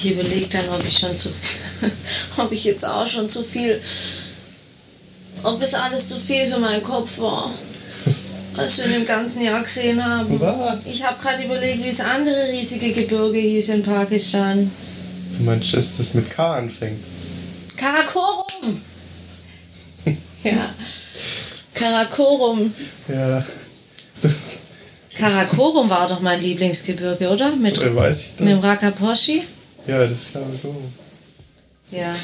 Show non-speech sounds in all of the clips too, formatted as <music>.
Ich überlege dann, ob ich schon zu viel, <laughs> ob ich jetzt auch schon zu viel, ob es alles zu viel für meinen Kopf war, was wir in dem ganzen Jahr gesehen haben. Was? Ich habe gerade überlegt, wie das andere riesige Gebirge hieß in Pakistan. Du meinst, dass das mit K anfängt? Karakorum! <laughs> ja. Karakorum. Ja. Karakorum war doch mein Lieblingsgebirge, oder? Mit, Äh, weiß ich mit dem. Rakaposhi? Ja, das glaube ich auch. Ja.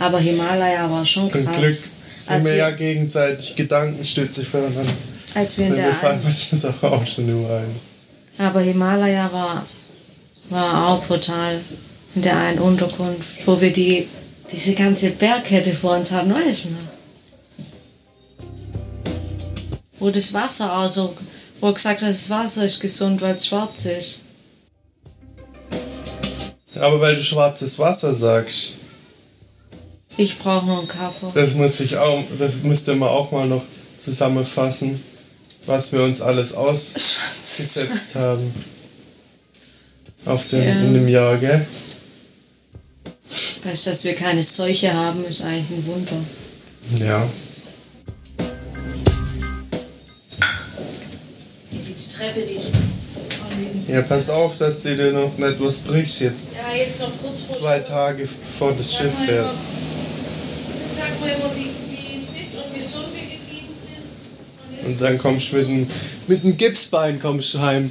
Aber Himalaya war schon Zum krass. Glück sind Als wir wir- ja gegenseitig Gedankenstütze füreinander. Als wir in Dann der einen, man das auch, auch schon überall. aber Himalaya war, war auch brutal in der einen Unterkunft, wo wir die, diese ganze Bergkette vor uns hatten, weißt du noch? Wo das Wasser auch so, wo gesagt hat, das Wasser ist gesund, weil es schwarz ist. Aber weil du schwarzes Wasser sagst, Ich brauche noch einen Kaffee. das muss ich auch, das müsste man auch mal noch zusammenfassen, was wir uns alles ausgesetzt haben. Auf dem, Ja. in dem Jahr, gell? Weißt du, dass wir keine Seuche haben, ist eigentlich ein Wunder. Ja. Die Treppe, die Ja, pass auf, dass du dir noch nicht was brichst jetzt. Ja, jetzt noch kurz vor Zwei Tage bevor das Sag Schiff fährt. immer- Sag mal immer, wie, wie fit und gesund wir geblieben sind. Und Und dann kommst du mit dem, mit dem Gipsbein kommst du heim.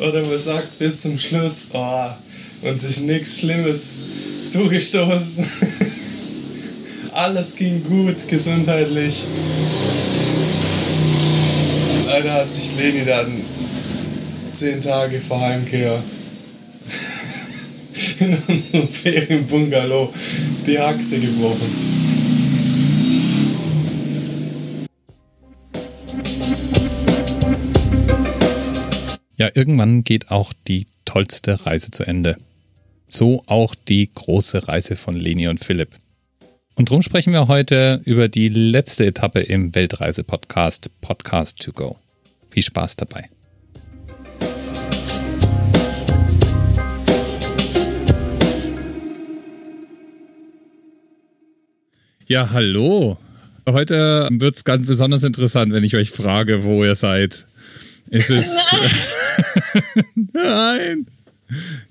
Oder man sagt bis zum Schluss, oh, uns ist nichts Schlimmes zugestoßen. <laughs> Alles ging gut, gesundheitlich. Leider hat sich Leni dann zehn Tage vor Heimkehr <laughs> in unserem Ferienbungalow die Achse gebrochen. Ja, irgendwann geht auch die tollste Reise zu Ende. So auch die große Reise von Leni und Philipp. Und darum sprechen wir heute über die letzte Etappe im Weltreise-Podcast Podcast to Go. Viel Spaß dabei. Ja, hallo. Heute wird es ganz besonders interessant, wenn ich euch frage, wo ihr seid. Ist es. <laughs> <laughs> Nein!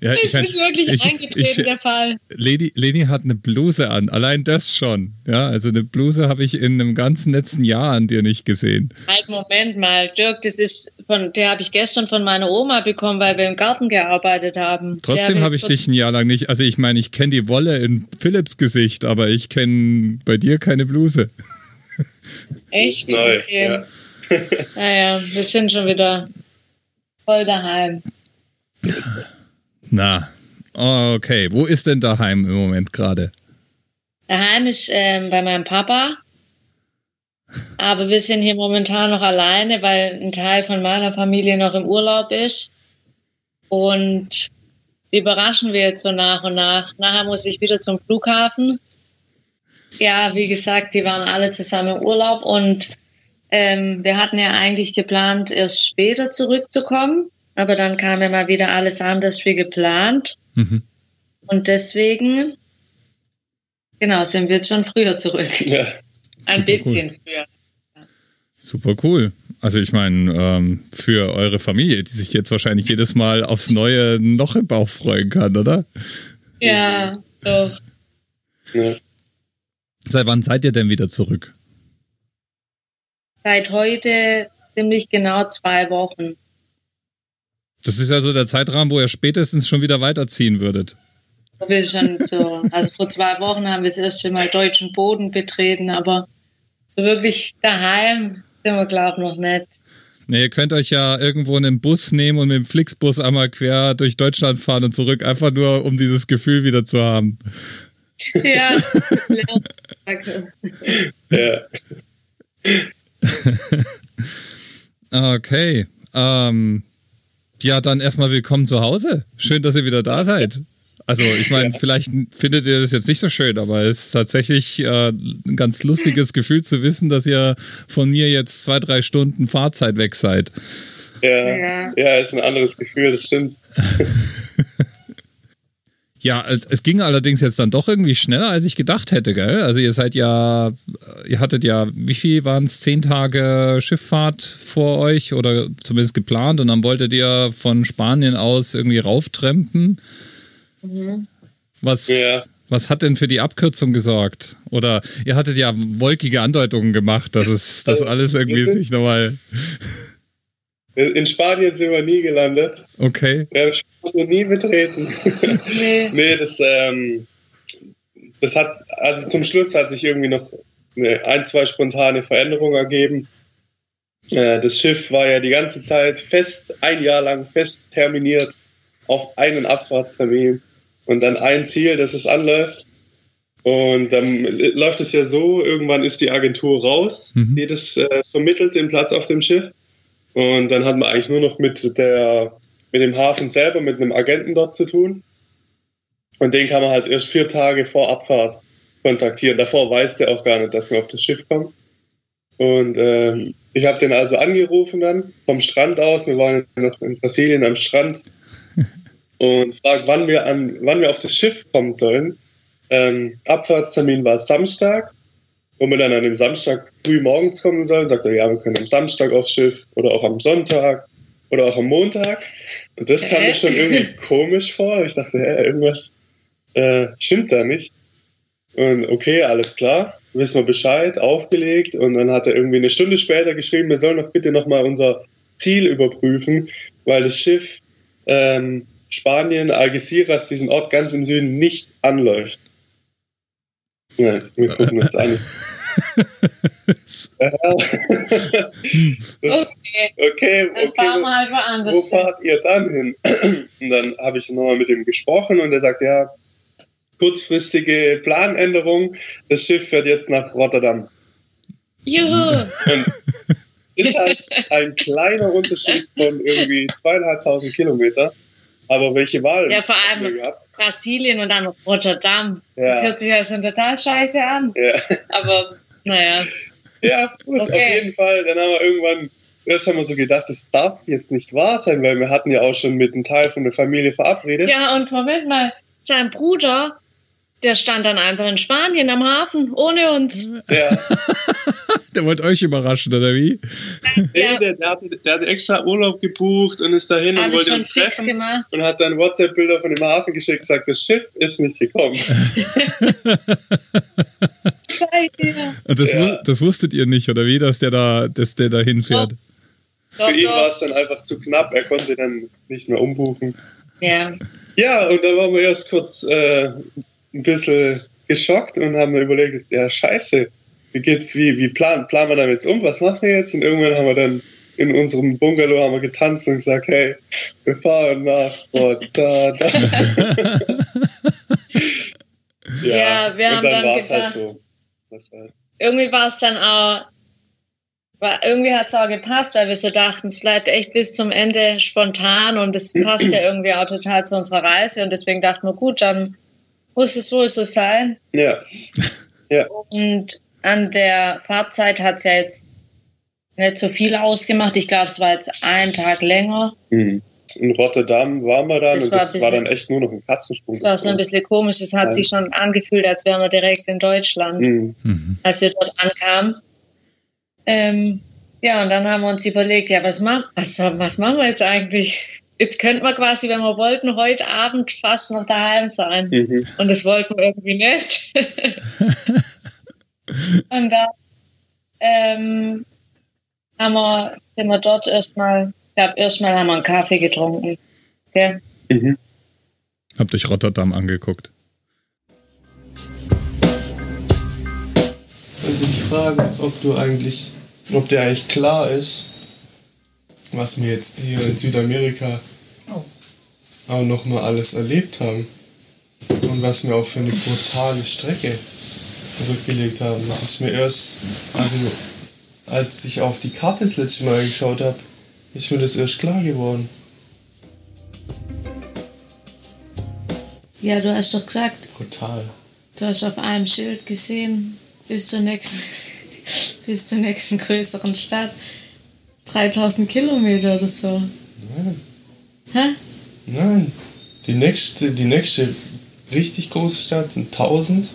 Ja, Ist mein, nicht wirklich ich- eingetreten, ich- der Fall. Leni, Leni hat eine Bluse an. Allein das schon. Ja, also eine Bluse habe ich in einem ganzen letzten Jahr an dir nicht gesehen. Halt, Moment mal, Dirk, das ist von, der habe ich gestern von meiner Oma bekommen, weil wir im Garten gearbeitet haben. Trotzdem habe ich dich ein Jahr lang nicht. Also ich meine, ich kenne die Wolle in Philips Gesicht, aber ich kenne bei dir keine Bluse. <laughs> Echt? Neu, okay. ja. Naja, wir sind schon wieder voll daheim. <laughs> Na, okay. Wo ist denn daheim im Moment gerade? Daheim ist ähm, bei meinem Papa. <laughs> Aber wir sind hier momentan noch alleine, weil ein Teil von meiner Familie noch im Urlaub ist. Und die überraschen wir jetzt so nach und nach. Nachher muss ich wieder zum Flughafen. Ja, wie gesagt, die waren alle zusammen im Urlaub und ähm, wir hatten ja eigentlich geplant, erst später zurückzukommen. Aber dann kam ja mal wieder alles anders wie geplant. Mhm. Und deswegen, genau, sind wir jetzt schon früher zurück. Ja. Ein Super bisschen früher. Super cool. Also ich meine, ähm, für eure Familie, die sich jetzt wahrscheinlich jedes Mal aufs Neue noch im Bauch freuen kann, oder? Ja, doch. ja. Seit wann seid ihr denn wieder zurück? Seit heute ziemlich genau zwei Wochen. Das ist ja so der Zeitrahmen, wo ihr spätestens schon wieder weiterziehen würdet. Wir schon so, also vor zwei Wochen haben wir das erste Mal deutschen Boden betreten, aber so wirklich daheim sind wir, glaube ich, noch nicht. Ne, ihr könnt euch ja irgendwo einen Bus nehmen und mit dem Flixbus einmal quer durch Deutschland fahren und zurück, einfach nur, um dieses Gefühl wieder zu haben. Ja, <laughs> danke. ja. <laughs> Okay. Ähm, ja, dann erstmal willkommen zu Hause. Schön, dass ihr wieder da seid. Also, ich meine, vielleicht findet ihr das jetzt nicht so schön, aber es ist tatsächlich äh, ein ganz lustiges <laughs> Gefühl zu wissen, dass ihr von mir jetzt zwei, drei Stunden Fahrzeit weg seid. Ja, Ja. ja, ist ein anderes Gefühl, das stimmt. <laughs> Ja, es, es ging allerdings jetzt dann doch irgendwie schneller, als ich gedacht hätte, gell? Also ihr seid ja, ihr hattet ja, wie viel waren es? Zehn Tage Schifffahrt vor euch oder zumindest geplant und dann wolltet ihr von Spanien aus irgendwie rauftrampen. Was, Ja. was hat denn für die Abkürzung gesorgt? Oder ihr hattet ja wolkige Andeutungen gemacht, dass es, <laughs> dass alles irgendwie sich nochmal, In Spanien sind wir nie gelandet. okay. Wir haben Spanien nie betreten. <laughs> Nee. nee, das, ähm, das hat, also zum Schluss hat sich irgendwie noch eine, ein, zwei spontane Veränderungen ergeben. Äh, das Schiff war ja die ganze Zeit fest, ein Jahr lang fest terminiert auf einen Abfahrtstermin und dann ein Ziel, dass es anläuft. Und dann läuft es ja so, irgendwann ist die Agentur raus, Mhm. die das äh, vermittelt, den Platz auf dem Schiff. Und dann hat man eigentlich nur noch mit, der, mit dem Hafen selber, mit einem Agenten dort zu tun. Und den kann man halt erst vier Tage vor Abfahrt kontaktieren. Davor weiß der auch gar nicht, dass wir auf das Schiff kommen. Und ähm, ich habe den also angerufen dann vom Strand aus. Wir waren noch in Brasilien am Strand <laughs> und fragt, wann wir an, wann wir auf das Schiff kommen sollen. Ähm, Abfahrtstermin war Samstag, wo wir dann an dem Samstag früh morgens kommen sollen. Sagt er, ja, wir können am Samstag aufs Schiff oder auch am Sonntag oder auch am Montag. Und das kam mir schon irgendwie <laughs> komisch vor. Ich dachte, hä, irgendwas äh, stimmt da nicht. Und okay, alles klar, wissen wir Bescheid, aufgelegt. Und dann hat er irgendwie eine Stunde später geschrieben, wir sollen doch bitte nochmal unser Ziel überprüfen, weil das Schiff ähm, Spanien, Algeciras, diesen Ort ganz im Süden, nicht anläuft. Ja, wir gucken uns an. <laughs> Das- <laughs> Okay, okay, okay. fahren wir halt Wo woanders hin. fahrt ihr dann hin? Und dann habe ich nochmal mit ihm gesprochen und er sagt, ja, kurzfristige Planänderung, das Schiff fährt jetzt nach Rotterdam. Juhu! Und ist halt ein kleiner Unterschied von irgendwie zweieinhalbtausend Kilometer. Aber welche Wahl Ja, vor allem? Brasilien und dann Rotterdam. Ja. Das hört sich ja schon total scheiße an. Ja. Aber naja. Ja, gut, Okay. auf jeden Fall. Dann haben wir irgendwann, erst haben wir so gedacht, das darf jetzt nicht wahr sein, weil wir hatten ja auch schon mit einem Teil von der Familie verabredet. Ja, und Moment mal, sein Bruder, der stand dann einfach in Spanien am Hafen, ohne uns. Ja. <laughs> Der wollte euch überraschen, oder wie? Nee, Ja. der, der, hatte, der hatte extra Urlaub gebucht und ist dahin und Alles wollte uns fix treffen gemacht. und hat dann WhatsApp-Bilder von dem Hafen geschickt und gesagt, das Schiff ist nicht gekommen. Scheiße. <laughs> Und das, Ja. das wusstet ihr nicht, oder wie, dass der da, dass der da hinfährt? Doch, Für ihn war doch. es dann einfach zu knapp, er konnte dann nicht mehr umbuchen. Ja. Ja, und dann waren wir erst kurz äh, ein bisschen geschockt und haben mir überlegt, ja scheiße, wie geht's, wie, wie planen, planen wir damit jetzt um, was machen wir jetzt? Und irgendwann haben wir dann in unserem Bungalow haben wir getanzt und gesagt, hey, wir fahren nach Rotterdam. <laughs> Ja, wir und haben dann, dann war es halt so. Äh, Irgendwie war es dann auch, war, irgendwie hat es auch gepasst, weil wir so dachten, es bleibt echt bis zum Ende spontan und es passt ja irgendwie auch total zu unserer Reise und deswegen dachten wir, gut, dann muss es wohl so sein. ja. ja. Und an der Fahrzeit hat es ja jetzt nicht so viel ausgemacht. Ich glaube, es war jetzt ein Tag länger. Mhm. In Rotterdam waren wir dann Das und war das war dann echt nur noch ein Katzensprung. Es war so ein bisschen komisch. Es hat sich schon angefühlt, als wären wir direkt in Deutschland. Mhm. als wir dort ankamen. Ähm, ja, und dann haben wir uns überlegt, ja, was, ma was, was machen wir jetzt eigentlich? Jetzt könnten wir quasi, wenn wir wollten, heute Abend fast noch daheim sein. Mhm. Und das wollten wir irgendwie nicht. <laughs> <laughs> und dann ähm, haben wir, sind wir dort erstmal, ich glaube, erstmal haben wir einen Kaffee getrunken. Okay? Mhm. Habt euch Rotterdam angeguckt. Also ich frage, ob du eigentlich, ob dir eigentlich klar ist, was wir jetzt hier in Südamerika auch nochmal alles erlebt haben. Und was wir auch für eine brutale Strecke zurückgelegt haben. Das ist mir erst, also als ich auf die Karte das letzte Mal geschaut habe, ist mir das erst klar geworden. Ja, du hast doch gesagt, Brutal. du hast auf einem Schild gesehen, bis zur nächsten, <laughs> bis zur nächsten größeren Stadt. 3000 Kilometer oder so. Nein. Hä? Nein. Die nächste, die nächste richtig große Stadt sind 1000.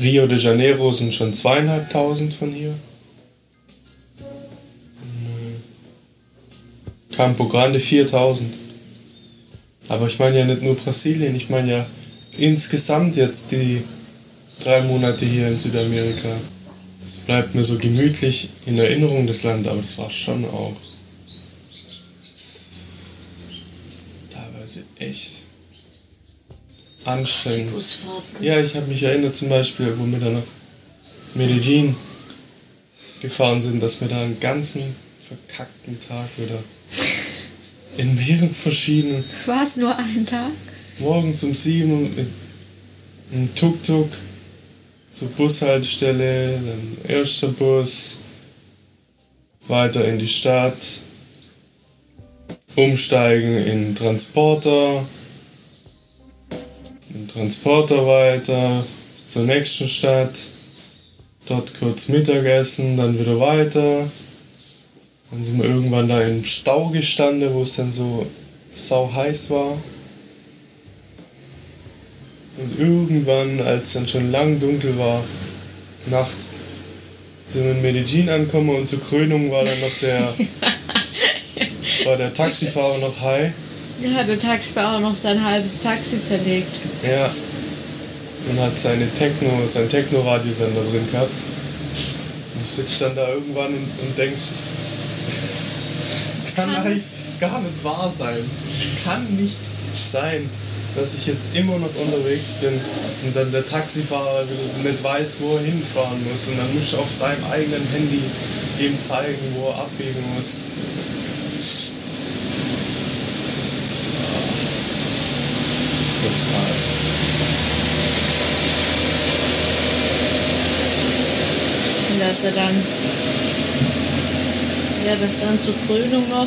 Rio de Janeiro sind schon zweieinhalbtausend von hier. Campo Grande 4000. Aber ich meine ja nicht nur Brasilien, ich meine ja insgesamt jetzt die drei Monate hier in Südamerika. Es bleibt mir so gemütlich in Erinnerung das Land, aber das war schon auch teilweise echt anstrengend. Busfahrten. Ja, ich habe mich erinnert zum Beispiel, wo wir dann nach Medellin gefahren sind, dass wir da einen ganzen verkackten Tag wieder in mehreren verschiedenen, War es nur ein Tag? morgens um sieben einem Tuk-Tuk zur Bushaltestelle, dann erster Bus, weiter in die Stadt, umsteigen in Transporter, im Transporter weiter zur nächsten Stadt, dort kurz Mittagessen, dann wieder weiter. Dann sind wir irgendwann da im Stau gestanden, wo es dann so sau heiß war. Und irgendwann, als dann schon lang dunkel war, nachts, sind wir in Medellin angekommen und zur Krönung war dann noch der, <laughs> war der Taxifahrer noch high. Ja, der Taxifahrer noch sein halbes Taxi zerlegt. Ja. Und hat seine Techno, sein Techno-Radiosender drin gehabt. Und sitzt dann da irgendwann und, denkst, es, es <laughs> kann kann- eigentlich gar nicht wahr sein. Es kann nicht sein, dass ich jetzt immer noch unterwegs bin und dann der Taxifahrer nicht weiß, wo er hinfahren muss. Und dann musst du auf deinem eigenen Handy ihm zeigen, wo er abbiegen muss. Total. Und dass er dann, ja, das dann zur Krönung noch,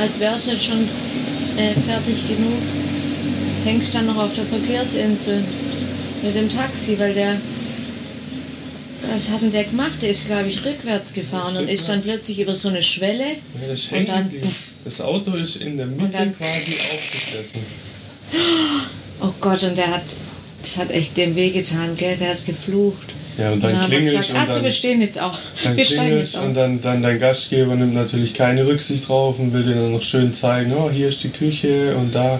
als wär's nicht schon äh, fertig genug, hängst dann noch auf der Verkehrsinsel mit dem Taxi, weil der, was hat denn der gemacht? Der ist, glaube ich, rückwärts gefahren und ist dann plötzlich über so eine Schwelle. Ja, das Und dann, pff. Das Auto ist in der Mitte dann- quasi aufgesessen. Oh Gott, und der hat, das hat echt dem wehgetan, gell? Der hat geflucht. Ja, und dann wir klingelt gesagt, und also dann, wir stehen jetzt auch. dann wir klingelt jetzt und dann, dann dein Gastgeber nimmt natürlich keine Rücksicht drauf und will dir dann noch schön zeigen, oh, hier ist die Küche und da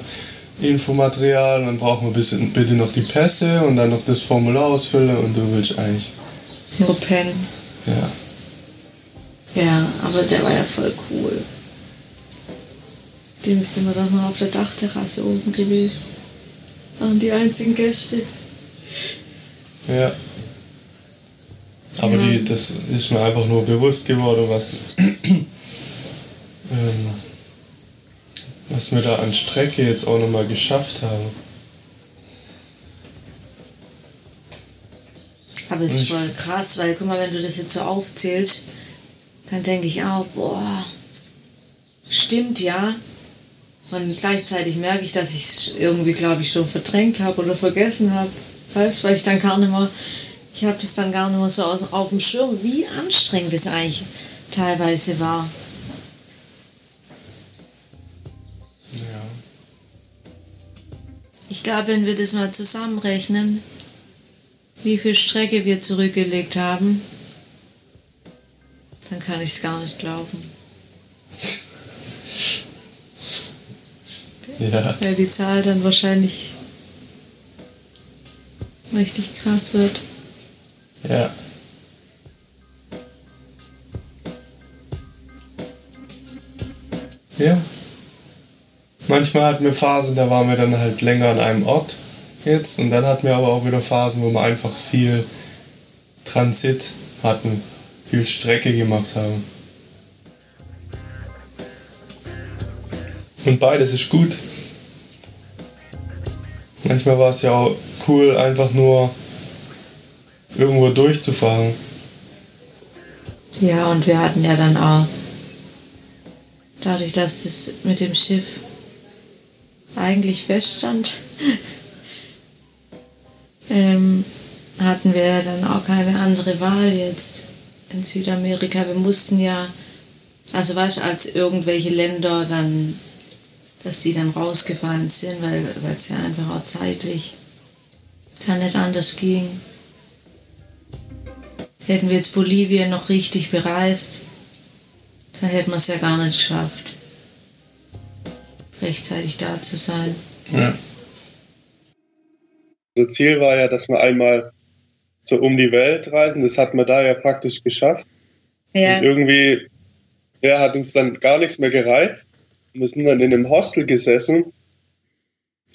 Infomaterial und dann brauchen wir bisschen, bitte noch die Pässe und dann noch das Formular ausfüllen und du willst eigentlich, Nur pennen. ja. Ja, aber der war ja voll cool. Dem sind wir dann noch auf der Dachterrasse oben gewesen. Waren die einzigen Gäste. Ja. Aber Ja. Die, das ist mir einfach nur bewusst geworden, was, <clears throat> ähm, was wir da an Strecke jetzt auch nochmal geschafft haben. Aber es ist voll krass, weil guck mal, wenn du das jetzt so aufzählst, dann denke ich auch, boah, stimmt ja. Und gleichzeitig merke ich, dass ich es irgendwie, glaube ich, schon verdrängt habe oder vergessen habe. Weißt weil ich dann gar nicht mehr, ich habe das dann gar nicht mehr so aus, auf dem Schirm, wie anstrengend es eigentlich teilweise war. Ja. Ich glaube, wenn wir das mal zusammenrechnen, wie viel Strecke wir zurückgelegt haben, dann kann ich es gar nicht glauben. Ja. Weil die Zahl dann wahrscheinlich richtig krass wird. Ja. Ja. Manchmal hatten wir Phasen, da waren wir dann halt länger an einem Ort jetzt und dann hatten wir aber auch wieder Phasen, wo wir einfach viel Transit hatten, viel Strecke gemacht haben. Und beides ist gut. Manchmal war es ja auch cool, einfach nur irgendwo durchzufahren. Ja, und wir hatten ja dann auch, dadurch, dass das mit dem Schiff eigentlich feststand, <laughs> ähm, hatten wir dann auch keine andere Wahl jetzt, in Südamerika. Wir mussten ja, also du, als irgendwelche Länder dann, dass die dann rausgefallen sind, weil es ja einfach auch zeitlich dann nicht anders ging. Hätten wir jetzt Bolivien noch richtig bereist, dann hätten wir es ja gar nicht geschafft, rechtzeitig da zu sein. Ja. Unser Ziel war ja, dass wir einmal so um die Welt reisen. Das hat man da ja praktisch geschafft. Ja. Und irgendwie ja, hat uns dann gar nichts mehr gereizt. Wir sind dann in einem Hostel gesessen,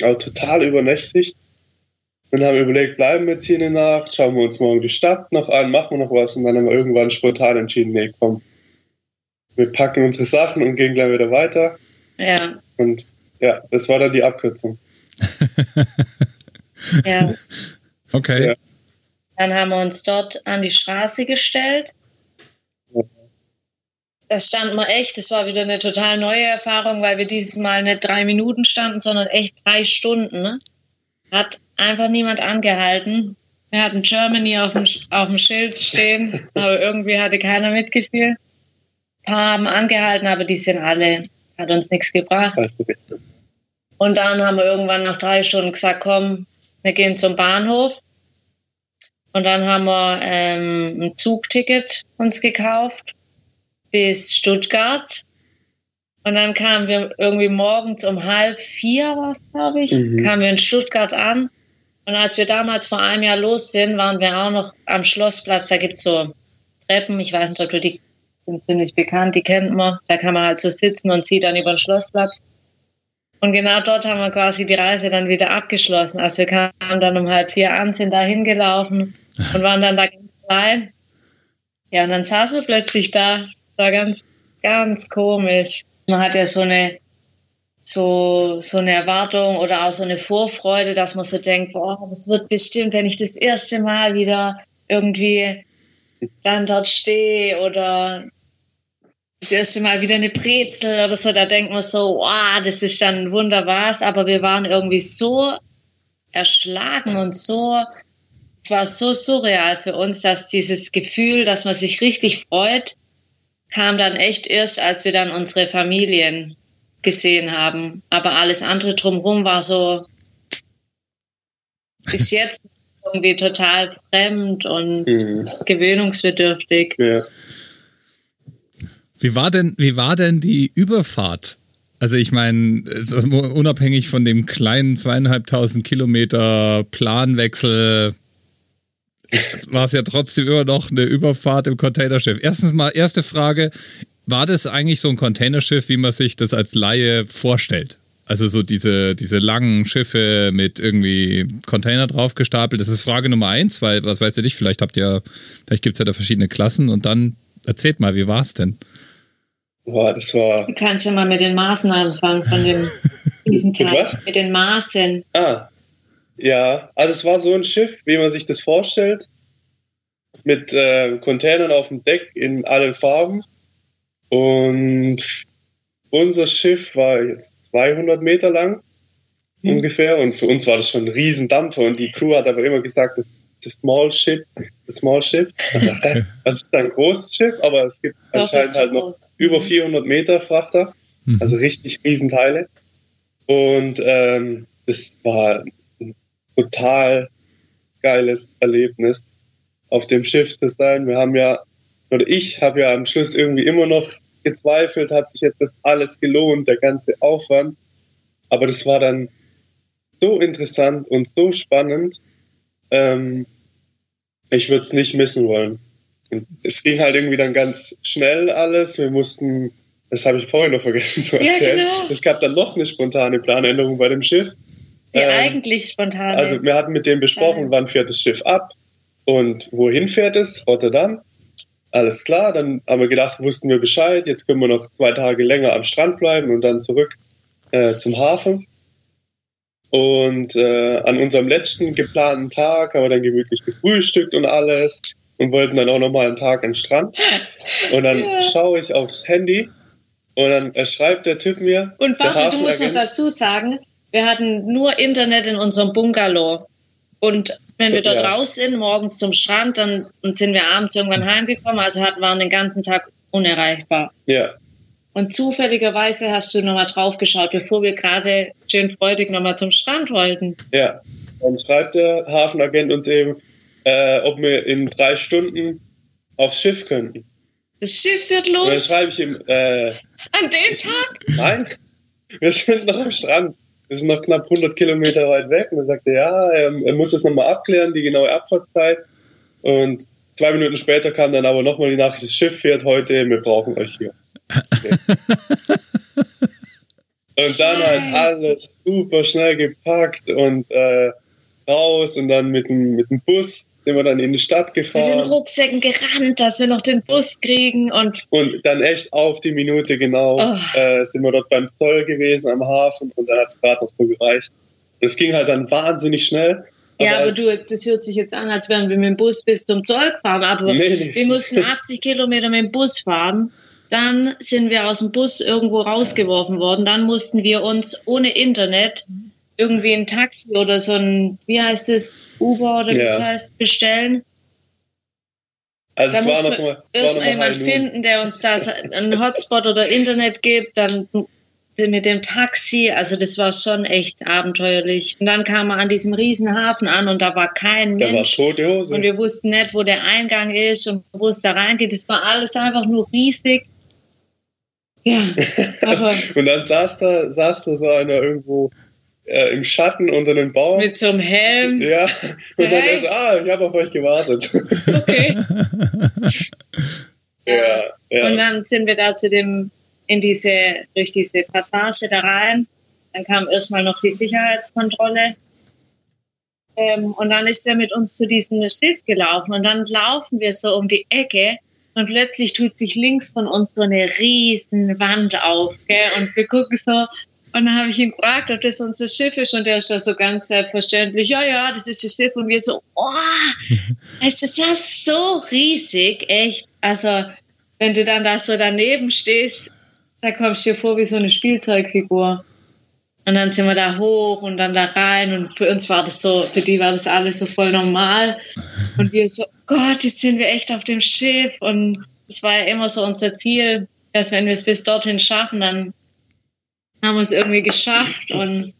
auch total übernächtigt. Und haben überlegt, bleiben wir jetzt hier eine Nacht, schauen wir uns morgen die Stadt noch an, machen wir noch was. Und dann haben wir irgendwann spontan entschieden, nee, komm, wir packen unsere Sachen und gehen gleich wieder weiter. Ja, Und ja, das war dann die Abkürzung. ja. <laughs> Okay. Ja. Dann haben wir uns dort an die Straße gestellt. Da standen wir echt, das war wieder eine total neue Erfahrung, weil wir dieses Mal nicht drei Minuten standen, sondern echt drei Stunden. Ne? Hat einfach niemand angehalten. Wir hatten Germany auf dem, auf dem Schild stehen, <laughs> aber irgendwie hatte keiner mitgefühlt. Ein paar haben angehalten, aber die sind alle, hat uns nichts gebracht. Und dann haben wir irgendwann nach drei Stunden gesagt, komm, wir gehen zum Bahnhof. Und dann haben wir ähm, ein Zugticket uns gekauft bis Stuttgart. Und dann kamen wir irgendwie morgens um halb vier, was glaube ich, Mhm. kamen wir in Stuttgart an. Und als wir damals vor einem Jahr los sind, waren wir auch noch am Schlossplatz. Da gibt's so Treppen, ich weiß nicht, ob du die sind ziemlich bekannt, die kennt man. Da kann man halt so sitzen und sieht dann über den Schlossplatz. Und genau dort haben wir quasi die Reise dann wieder abgeschlossen. Also wir kamen dann um halb vier an, sind da hingelaufen und waren dann da ganz klein. Ja, und dann saßen wir plötzlich da. War ganz, ganz komisch. Man hat ja so eine, so, so eine Erwartung oder auch so eine Vorfreude, dass man so denkt, boah, das wird bestimmt, wenn ich das erste Mal wieder irgendwie dann dort stehe oder das erste Mal wieder eine Brezel oder so, da denkt man so, wow, das ist dann wunderbar, aber wir waren irgendwie so erschlagen und so, es war so surreal für uns, dass dieses Gefühl, dass man sich richtig freut, kam dann echt erst, als wir dann unsere Familien gesehen haben. Aber alles andere drumherum war so <laughs> bis jetzt irgendwie total fremd und Mhm. gewöhnungsbedürftig. Ja. Wie war denn, wie war denn die Überfahrt? Also ich meine, unabhängig von dem kleinen zweieinhalbtausend Kilometer Planwechsel war es ja trotzdem immer noch eine Überfahrt im Containerschiff. Erstens mal, erste Frage, war das eigentlich so ein Containerschiff, wie man sich das als Laie vorstellt? Also so diese, diese langen Schiffe mit irgendwie Container drauf gestapelt. Das ist Frage Nummer eins, weil, was weiß ich nicht, vielleicht habt ihr, vielleicht gibt's ja da verschiedene Klassen und dann erzählt mal, wie war's denn? Boah, das war. Du kannst ja mal mit den Maßen anfangen von dem <laughs> diesen Mit Teil. was? Mit den Maßen. Ah. Ja, also es war so ein Schiff, wie man sich das vorstellt. Mit äh, Containern auf dem Deck in allen Farben. Und unser Schiff war jetzt 200 Meter lang ungefähr. Und für uns war das schon ein Riesendampfer. Und die Crew hat aber immer gesagt, das ist Small Ship. Das Small Ship. <laughs> Das ist ein großes Schiff, aber es gibt anscheinend halt noch über 400 Meter Frachter. Mhm. Also richtig Riesenteile. Und ähm, das war total geiles Erlebnis, auf dem Schiff zu sein. Wir haben ja, oder ich habe ja am Schluss irgendwie immer noch gezweifelt, hat sich jetzt das alles gelohnt, der ganze Aufwand. Aber das war dann so interessant und so spannend. Ähm, ich würde es nicht missen wollen. Und es ging halt irgendwie dann ganz schnell alles. Wir mussten, das habe ich vorhin noch vergessen zu Ja, erzählen. genau. Es gab dann noch eine spontane Planänderung bei dem Schiff. Die Ähm, eigentlich spontan. Also wir hatten mit dem besprochen, wann fährt das Schiff ab und wohin fährt es, Rotterdam. Alles klar, dann haben wir gedacht, wussten wir Bescheid, jetzt können wir noch zwei Tage länger am Strand bleiben und dann zurück äh, zum Hafen. Und äh, an unserem letzten geplanten Tag haben wir dann gemütlich gefrühstückt und alles und wollten dann auch nochmal einen Tag an den Strand. Und dann <laughs> Ja. schaue ich aufs Handy und dann äh, schreibt der Typ mir, Und warte, du musst noch dazu sagen, wir hatten nur Internet in unserem Bungalow. Und wenn So, wir dort ja. raus sind, morgens zum Strand, dann, sind wir abends irgendwann heimgekommen. Also hat, waren den ganzen Tag unerreichbar. Ja, Und zufälligerweise hast du nochmal drauf geschaut, bevor wir gerade schön freudig nochmal zum Strand wollten. ja. Dann schreibt der Hafenagent uns eben, äh, ob wir in drei Stunden aufs Schiff könnten. Das Schiff fährt Und dann los schreibe ich ihm, äh, an dem Tag. nein, wir sind noch am Strand. Wir sind noch knapp 100 Kilometer weit weg. Und er sagte, ja, er, muss das nochmal abklären, die genaue Abfahrtszeit. Und zwei Minuten später kam dann aber nochmal die Nachricht, das Schiff fährt heute, wir brauchen euch hier. <laughs> Und dann halt alles super schnell gepackt und äh, raus und dann mit dem, mit dem Bus sind wir dann in die Stadt Mit den gefahren Rucksäcken gerannt, dass wir noch den Bus kriegen und und dann echt auf die Minute genau Oh. äh, sind wir dort beim Zoll gewesen am Hafen und dann hat es gerade noch so gereicht. Es ging halt dann wahnsinnig schnell. ja, aber du, das hört sich jetzt an, als wären wir mit dem Bus bis zum Zoll gefahren, aber nee. wir mussten 80 Kilometer mit dem Bus fahren. Dann sind wir aus dem Bus irgendwo rausgeworfen worden. Dann mussten wir uns ohne Internet irgendwie ein Taxi oder so ein, wie heißt es, Uber oder wie Ja. es heißt, bestellen. Also Da es war muss noch mal, es war noch jemand finden, der uns da einen Hotspot oder Internet gibt, dann mit dem Taxi, also das war schon echt abenteuerlich. Und dann kam man an diesem riesen Hafen an und da war kein Da war Mensch. tote Hose. Und wir wussten nicht, wo der Eingang ist und wo es da reingeht. Es war alles einfach nur riesig. Ja, <laughs> aber Und dann saß da, saß da so einer irgendwo äh, im Schatten unter einem Baum. mit so einem Helm. ja, und dann Hey. er so, ah, ich habe auf euch gewartet. Okay. <laughs> ja, ja. Und dann sind wir da zu dem, in diese, durch diese Passage da rein. Dann kam erstmal noch die Sicherheitskontrolle. Ähm, und dann ist er mit uns zu diesem Schiff gelaufen. Und dann laufen wir so um die Ecke und plötzlich tut sich links von uns so eine riesen Wand auf. Gell? Und wir gucken so. Und dann habe ich ihn gefragt, ob das unser Schiff ist. Und der ist da so ganz selbstverständlich, ja, ja, das ist das Schiff. Und wir so, oh, <laughs> ist das ja so riesig, echt. Also, wenn du dann da so daneben stehst, da kommst du dir vor wie so eine Spielzeugfigur. Und dann sind wir da hoch und dann da rein und für uns war das so, für die war das alles so voll normal. Und wir so, Gott, jetzt sind wir echt auf dem Schiff und es war ja immer so unser Ziel, dass wenn wir es bis dorthin schaffen, dann haben wir es irgendwie geschafft und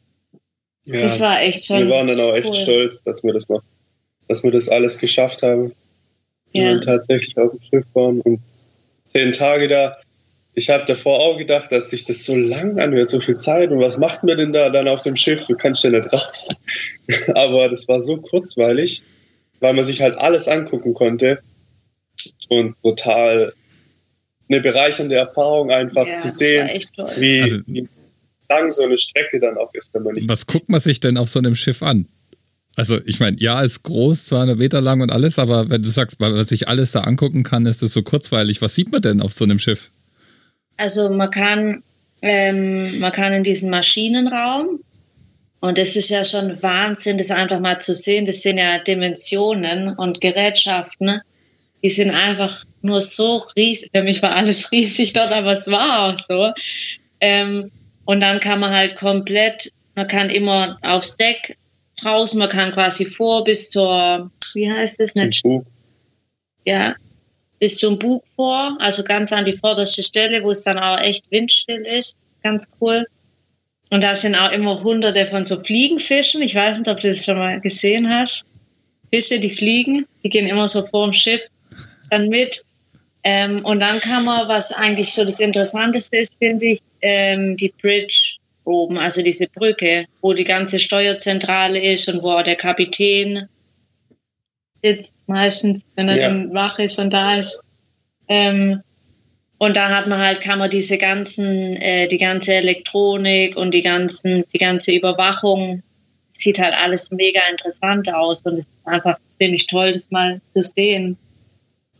ja. das war echt schon. wir waren dann auch echt cool. stolz, dass wir das noch, dass wir das alles geschafft haben. Ja. dann tatsächlich auf dem Schiff waren und zehn Tage da. Ich habe davor auch gedacht, dass sich das so lang anhört, so viel Zeit. Und was macht man denn da dann auf dem Schiff? Du kannst ja nicht raus. <laughs> Aber das war so kurzweilig, weil man sich halt alles angucken konnte. Und brutal eine bereichernde Erfahrung einfach Ja, zu das sehen, war echt toll. wie, Also- wie lang so eine Strecke dann auch ist, wenn man nicht. Was guckt man sich denn auf so einem Schiff an? Also, ich meine, ja, ist groß, 200 Meter lang und alles, aber wenn du sagst, weil man sich alles da angucken kann, ist das so kurzweilig. Was sieht man denn auf so einem Schiff? Also man kann, ähm, man kann in diesen Maschinenraum und das ist ja schon Wahnsinn, das einfach mal zu sehen. Das sind ja Dimensionen und Gerätschaften, die sind einfach nur so riesig. Für mich war alles riesig dort, aber es war auch so. Ähm, und dann kann man halt komplett, man kann immer aufs Deck draußen, man kann quasi vor bis zur, wie heißt das, nicht Buch. ja, bis zum Bug vor, also ganz an die vorderste Stelle, wo es dann auch echt windstill ist. Ganz cool. Und da sind auch immer hunderte von so Fliegenfischen. Ich weiß nicht, ob du das schon mal gesehen hast. Fische, die fliegen, die gehen immer so vor dem Schiff dann mit. Ähm, und dann kann man, was eigentlich so das Interessanteste ist, finde ich, ähm, die Bridge oben, also diese Brücke, wo die ganze Steuerzentrale ist und wo auch der Kapitän sitzt, meistens, wenn er Ja. dann wach ist und da ist. Ähm, und da hat man halt, kann man diese ganzen, äh, die ganze Elektronik und die ganzen, die ganze Überwachung, sieht halt alles mega interessant aus und es ist einfach, finde ich toll, das mal zu sehen.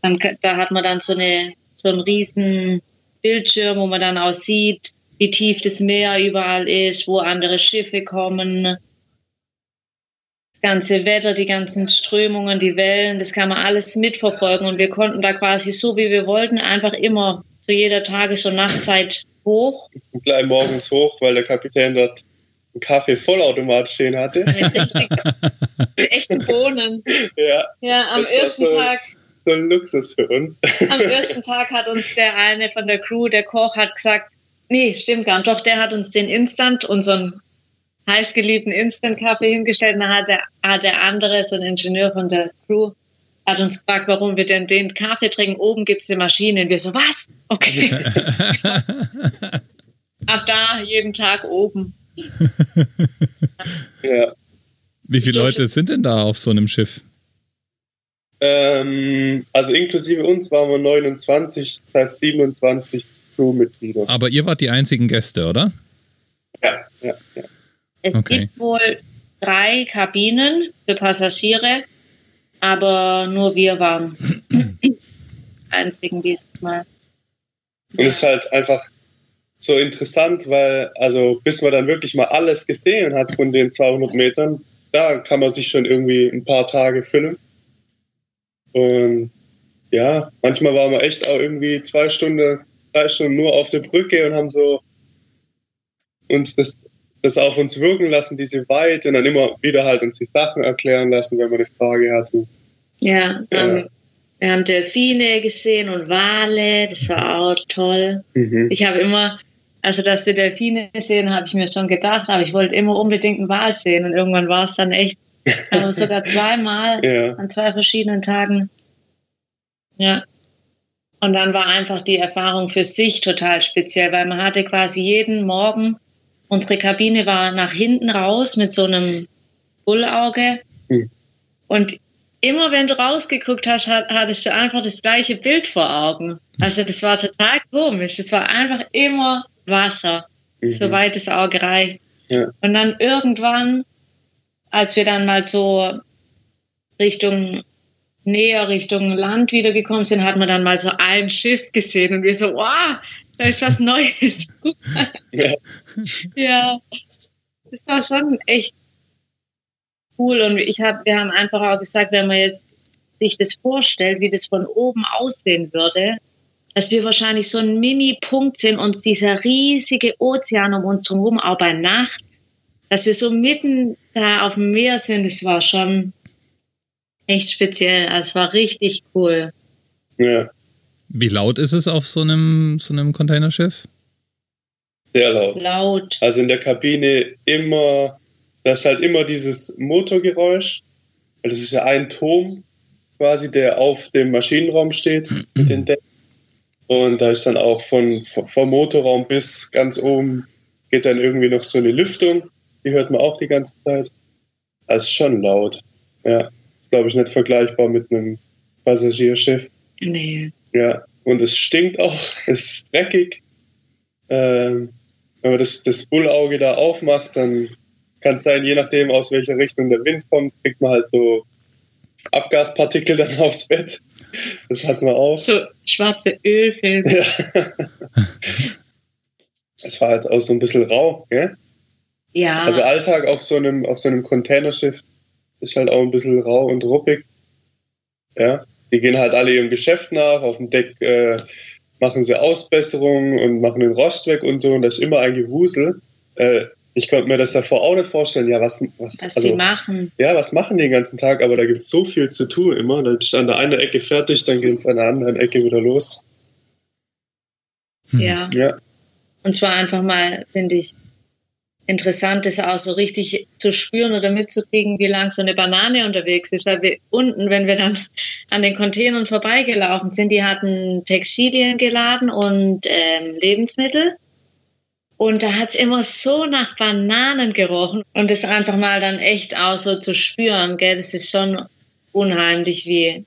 Dann, da hat man dann so eine, so einen riesen Bildschirm, wo man dann auch sieht, wie tief das Meer überall ist, wo andere Schiffe kommen. Das ganze Wetter, die ganzen Strömungen, die Wellen, das kann man alles mitverfolgen und wir konnten da quasi so, wie wir wollten, einfach immer zu jeder Tages- und Nachtzeit hoch. sind gleich morgens hoch, weil der Kapitän dort einen Kaffee-Vollautomat stehen hatte. <laughs> Echte Bohnen. Ja. Ja, am ersten so- Tag So ein Luxus für uns. <laughs> Am ersten Tag hat uns der eine von der Crew, der Koch, hat gesagt, nee, stimmt gar nicht. Doch, der hat uns den Instant, unseren heißgeliebten Instant-Kaffee hingestellt. Und dann hat der, hat der andere, so ein Ingenieur von der Crew, hat uns gefragt, warum wir denn den Kaffee trinken. Oben gibt's eine Maschine. Und wir so, was? Okay. <laughs> Ab da jeden Tag oben. <laughs> Ja. Wie viele Leute sind denn da auf so einem Schiff? Ähm, also inklusive uns waren wir 29, das heißt 27 Crewmitglieder. Aber ihr wart die einzigen Gäste, oder? Ja, ja, ja. Es Okay. gibt wohl drei Kabinen für Passagiere, aber nur wir waren <clears throat> einzigen dieses Mal. Und es ist halt einfach so interessant, weil, also bis man dann wirklich mal alles gesehen hat von den 200 Metern, da kann man sich schon irgendwie ein paar Tage füllen. Und ja, manchmal waren wir echt auch irgendwie zwei Stunden, drei Stunden nur auf der Brücke und haben so uns das, das auf uns wirken lassen, diese Weite, und dann immer wieder halt uns die Sachen erklären lassen, wenn wir eine Frage hatten. Ja, Ja. wir haben Delfine gesehen und Wale, das war auch toll. Mhm. Ich habe immer, also dass wir Delfine sehen, habe ich mir schon gedacht, aber ich wollte immer unbedingt einen Wal sehen und irgendwann war es dann echt, aber <laughs> sogar zweimal Ja. an zwei verschiedenen Tagen. Ja. Und dann war einfach die Erfahrung für sich total speziell, weil man hatte quasi jeden Morgen, unsere Kabine war nach hinten raus mit so einem Bullauge. Hm. Und immer wenn du rausgeguckt hast, hat- hattest du einfach das gleiche Bild vor Augen. Also das war total komisch. Es war einfach immer Wasser, Mhm. soweit das Auge reicht. Ja. Und dann irgendwann, als wir dann mal so Richtung näher Richtung Land wiedergekommen sind, hat man dann mal so ein Schiff gesehen und wir so, wow, da ist was Neues. <laughs> Ja. ja, das war schon echt cool und ich hab, wir haben einfach auch gesagt, wenn man jetzt sich das vorstellt, wie das von oben aussehen würde, dass wir wahrscheinlich so ein Mini-Punkt sind und dieser riesige Ozean um uns herum, auch bei Nacht, dass wir so mitten da auf dem Meer sind, das war schon echt speziell. Also es war richtig cool. ja, Wie laut ist es auf so einem, so einem Containerschiff? sehr laut. Laut. Also in der Kabine immer, da ist halt immer dieses Motorgeräusch. Das ist ja ein Turm quasi, der auf dem Maschinenraum steht mit den Decken. Und da ist dann auch von, von, vom Motorraum bis ganz oben geht dann irgendwie noch so eine Lüftung. Die hört man auch die ganze Zeit. Also ist schon laut. Ja, glaube ich nicht vergleichbar mit einem Passagierschiff. Nee. Ja, und es stinkt auch, <laughs> es ist dreckig. Ähm, wenn man das, das Bullauge da aufmacht, dann kann es sein, je nachdem, aus welcher Richtung der Wind kommt, kriegt man halt so Abgaspartikel dann <laughs> aufs Bett. Das hat man auch. So schwarze Ölfilme. Ja. <laughs> Es war halt auch so ein bisschen rau, gell? Ja. Also Alltag auf so einem, auf so einem Containerschiff ist halt auch ein bisschen rau und ruppig. Ja. Die gehen halt alle ihrem Geschäft nach, auf dem Deck äh, machen sie Ausbesserungen und machen den Rost weg und so und das ist immer ein Gewusel. Äh, ich konnte mir das davor auch nicht vorstellen, ja, was, was, was also, sie machen. ja, was machen die den ganzen Tag, aber da gibt es so viel zu tun immer. Dann bist du an der einen Ecke fertig, dann geht es an der anderen Ecke wieder los. Hm. Ja. Ja, Und zwar einfach mal, finde ich, interessant, das auch so richtig zu spüren oder mitzukriegen, wie lang so eine Banane unterwegs ist. Weil wir unten, wenn wir dann an den Containern vorbeigelaufen sind, die hatten Textilien geladen und ähm, Lebensmittel. Und da hat's immer so nach Bananen gerochen. Und das einfach mal dann echt auch so zu spüren, gell, das ist schon unheimlich, wie,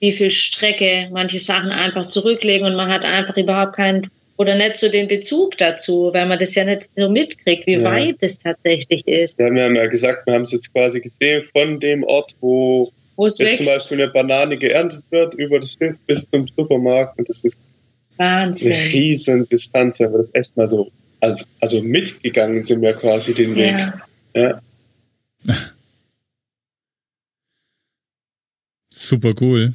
wie viel Strecke manche Sachen einfach zurücklegen und man hat einfach überhaupt keinen oder nicht so den Bezug dazu, weil man das ja nicht so mitkriegt, wie Ja. weit es tatsächlich ist, wir haben ja gesagt, wir haben es jetzt quasi gesehen von dem Ort, wo jetzt zum wächst. Beispiel eine Banane geerntet wird, über das Schiff bis zum Supermarkt. Und das ist eine Wahnsinn. riesen Distanz, wenn wir das echt mal so, also, also mitgegangen sind wir quasi den Weg. Ja. Ja. Super cool.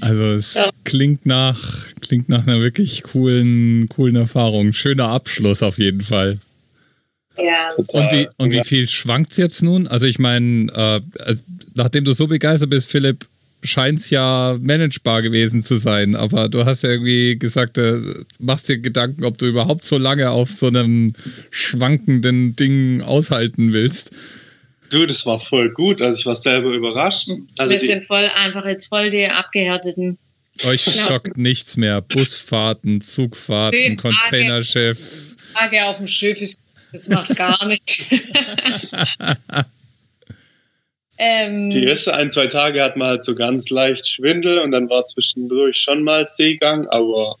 Also es Ja. Klingt nach klingt nach einer wirklich coolen coolen Erfahrung. Schöner Abschluss auf jeden Fall. Ja. Und wie, und wie viel schwankt es jetzt nun? Also ich meine, äh, nachdem du so begeistert bist, Philipp, scheint es ja managebar gewesen zu sein. Aber du hast ja irgendwie gesagt, äh, machst dir Gedanken, ob du überhaupt so lange auf so einem schwankenden Ding aushalten willst. Du, das war voll gut. Also ich war selber überrascht. Also Wir sind voll einfach jetzt voll die abgehärteten. Euch schockt nichts mehr. Busfahrten, Zugfahrten, Zehn Tage. Containerschiff. Tage auf dem Schiff ist, das macht gar nichts. <laughs> ähm, Die ersten ein, zwei Tage hat man halt so ganz leicht Schwindel und dann war zwischendurch schon mal Seegang, aber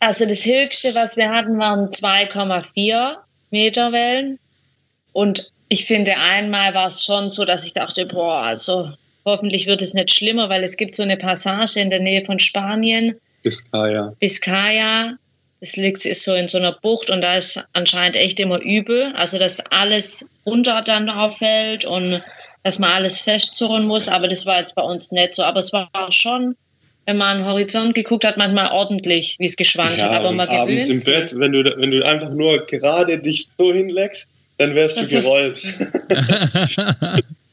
Also das höchste, was wir hatten, waren 2,4 Meter Wellen. Und ich finde, einmal war es schon so, dass ich dachte, boah, also hoffentlich wird es nicht schlimmer, weil es gibt so eine Passage in der Nähe von Spanien, Biscaya. Biscaya. Das liegt ist so in so einer Bucht und da ist anscheinend echt immer übel. Also dass alles runter dann auffällt und dass man alles festzurren muss. Aber das war jetzt bei uns nicht so. Aber es war schon, wenn man an den Horizont geguckt hat, manchmal ordentlich, wie es geschwankt hat. Aber man abends gewöhnt im sich. Bett, wenn du, wenn du einfach nur gerade dich so hinlegst, dann wärst du <laughs> gerollt. <laughs>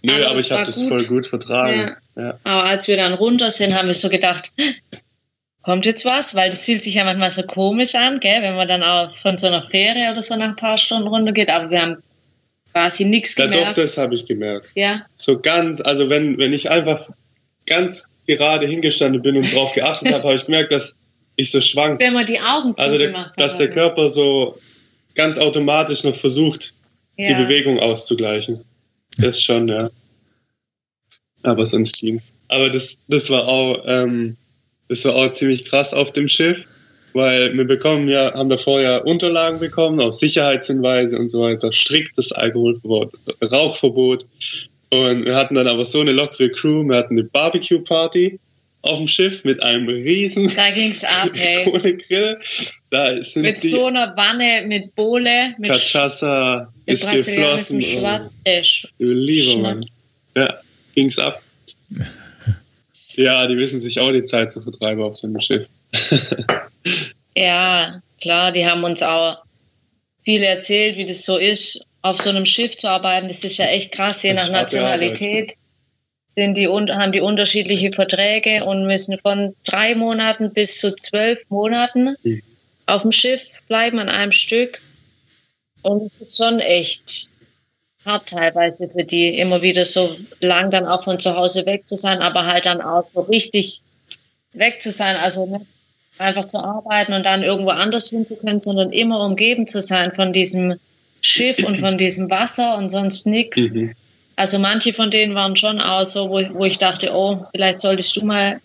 Nö, Aber aber, ich habe das voll gut vertragen. Ja. Aber als wir dann runter sind, haben wir so gedacht, kommt jetzt was? Weil das fühlt sich ja manchmal so komisch an, gell? wenn man dann auch von so einer Fähre oder so nach ein paar Stunden runter geht. Aber wir haben quasi nichts Ja, doch, gemerkt. das habe ich gemerkt. Ja, So ganz, also wenn, wenn ich einfach ganz gerade hingestanden bin und drauf geachtet habe, habe ich gemerkt, dass ich so schwank. wenn man die Augen Also, der, zugemacht hat. dass der Körper so ganz automatisch noch versucht, ja. die Bewegung auszugleichen. Das schon, ja. Aber sonst ging's. Aber das, das war auch, ähm, das war auch ziemlich krass auf dem Schiff, weil wir bekommen ja, haben davor ja Unterlagen bekommen, auch Sicherheitshinweise und so weiter, striktes Alkoholverbot, Rauchverbot. Und wir hatten dann aber so eine lockere Crew, wir hatten eine Barbecue-Party auf dem Schiff mit einem riesen Da ging's ab. <laughs> Kohlegrill. Da sind Mit die so einer Wanne, mit Bohle, mit, Cachaça ist geflossen. Schwarz. Äh, Du lieber. Mann. Ja, ging's ab. <laughs> ja, die wissen sich auch die Zeit zu vertreiben auf so einem Schiff. <laughs> Ja, klar, die haben uns auch viel erzählt, wie das so ist, auf so einem Schiff zu arbeiten. Das ist ja echt krass, je Das nach Nationalität. Sind die, haben die unterschiedliche Verträge und müssen von drei Monaten bis zu zwölf Monaten Mhm. auf dem Schiff bleiben an einem Stück. Und es ist schon echt hart teilweise für die, immer wieder so lang dann auch von zu Hause weg zu sein, aber halt dann auch so richtig weg zu sein. Also nicht einfach zu arbeiten und dann irgendwo anders hin zu können, sondern immer umgeben zu sein von diesem Schiff und von diesem Wasser und sonst nichts. Mhm. Also manche von denen waren schon auch so, wo, wo ich dachte, oh, vielleicht solltest du mal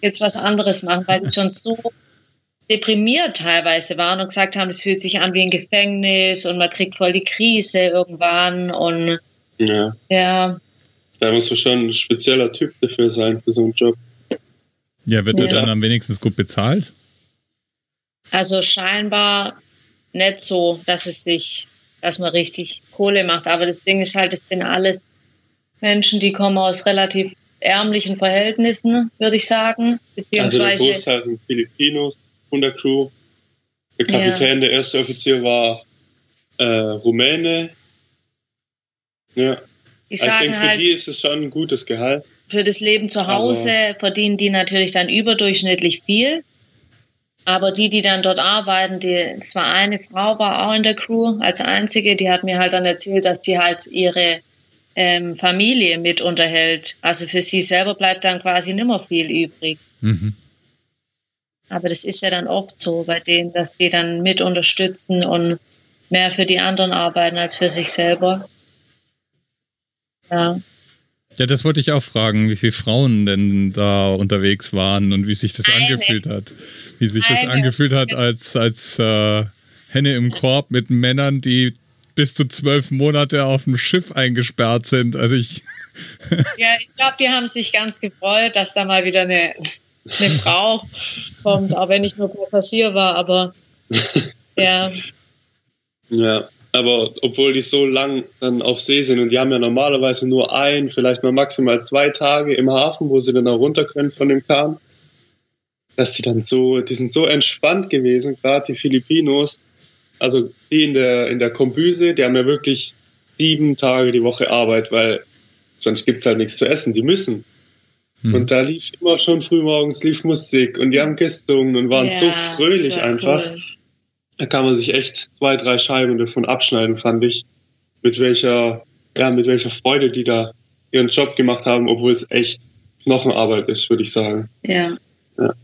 jetzt was anderes machen, weil die schon so deprimiert teilweise waren und gesagt haben, es fühlt sich an wie ein Gefängnis und man kriegt voll die Krise irgendwann und Ja, ja, da muss man schon ein spezieller Typ dafür sein, für so einen Job. Ja, wird er Ja. dann am wenigstens gut bezahlt? Also scheinbar nicht so, dass es sich, dass man richtig Kohle macht. Aber das Ding ist halt, es sind alles Menschen, die kommen aus relativ ärmlichen Verhältnissen, würde ich sagen. Also der Beziehungsweise, Großteil sind Filipinos von der Crew. Der Kapitän, der erste Offizier war äh, Rumäne. Ja, ich also ich denke, für halt, die ist es schon ein gutes Gehalt. für das Leben zu Hause verdienen die natürlich dann überdurchschnittlich viel. Aber die, die dann dort arbeiten, die, es war eine Frau, war auch in der Crew als einzige, die hat mir halt dann erzählt, dass die halt ihre ähm, Familie mit unterhält. Also für sie selber bleibt dann quasi nimmer viel übrig. Mhm. Aber das ist ja dann oft so bei denen, dass die dann mit unterstützen und mehr für die anderen arbeiten als für sich selber. Ja. Ja, das wollte ich auch fragen, wie viele Frauen denn da unterwegs waren und wie sich das Eine. angefühlt hat. Wie sich das Eine. angefühlt hat als, als äh, Henne im Korb mit Männern, die bis zu zwölf Monate auf dem Schiff eingesperrt sind. Also ich, Ja, ich glaube, die haben sich ganz gefreut, dass da mal wieder eine, eine Frau kommt, auch wenn ich nur Passagier war, aber <laughs> ja, Ja, aber obwohl die so lang dann auf See sind und die haben ja normalerweise nur ein, vielleicht mal maximal zwei Tage im Hafen, wo sie dann auch runter können von dem Kahn, dass die dann so, die sind so entspannt gewesen, gerade die Filipinos, also die in der, in der Kombüse, die haben ja wirklich sieben Tage die Woche Arbeit, weil sonst gibt es halt nichts zu essen. Die müssen. Hm. Und da lief immer schon frühmorgens lief Musik und die haben gesungen und waren ja, so fröhlich einfach. Cool. Da kann man sich echt zwei, drei Scheiben davon abschneiden, fand ich. Mit welcher, ja, mit welcher Freude die da ihren Job gemacht haben, obwohl es echt Knochenarbeit ist, würde ich sagen. Ja. ja.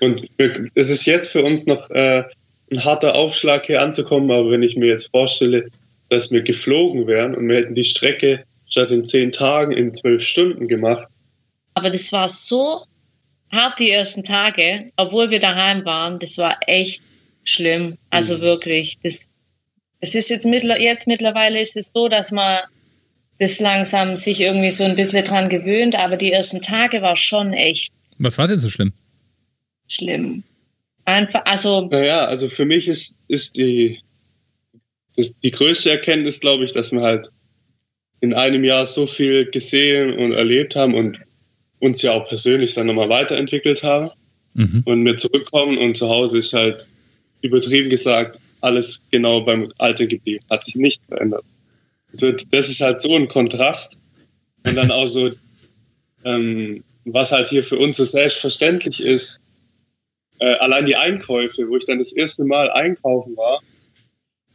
Und es ist jetzt für uns noch äh, ein harter Aufschlag hier anzukommen, aber wenn ich mir jetzt vorstelle, dass wir geflogen wären und wir hätten die Strecke statt in zehn Tagen in zwölf Stunden gemacht. Aber das war so hart die ersten Tage, obwohl wir daheim waren. Das war echt schlimm. Also mhm. wirklich. Das, es ist jetzt, mittler, jetzt mittlerweile ist es so, dass man das langsam sich irgendwie so ein bisschen dran gewöhnt, aber die ersten Tage war schon echt. Was war denn so schlimm? Schlimm. Einfach, also. Naja, also für mich ist, ist die, das, die größte Erkenntnis, glaube ich, dass wir halt in einem Jahr so viel gesehen und erlebt haben und uns ja auch persönlich dann nochmal weiterentwickelt haben. Mhm. Und wir zurückkommen und zu Hause ist halt übertrieben gesagt alles genau beim Alten geblieben, hat sich nichts verändert. Also das ist halt so ein Kontrast. Und dann auch so, ähm, was halt hier für uns so selbstverständlich ist, äh, allein die Einkäufe, wo ich dann das erste Mal einkaufen war,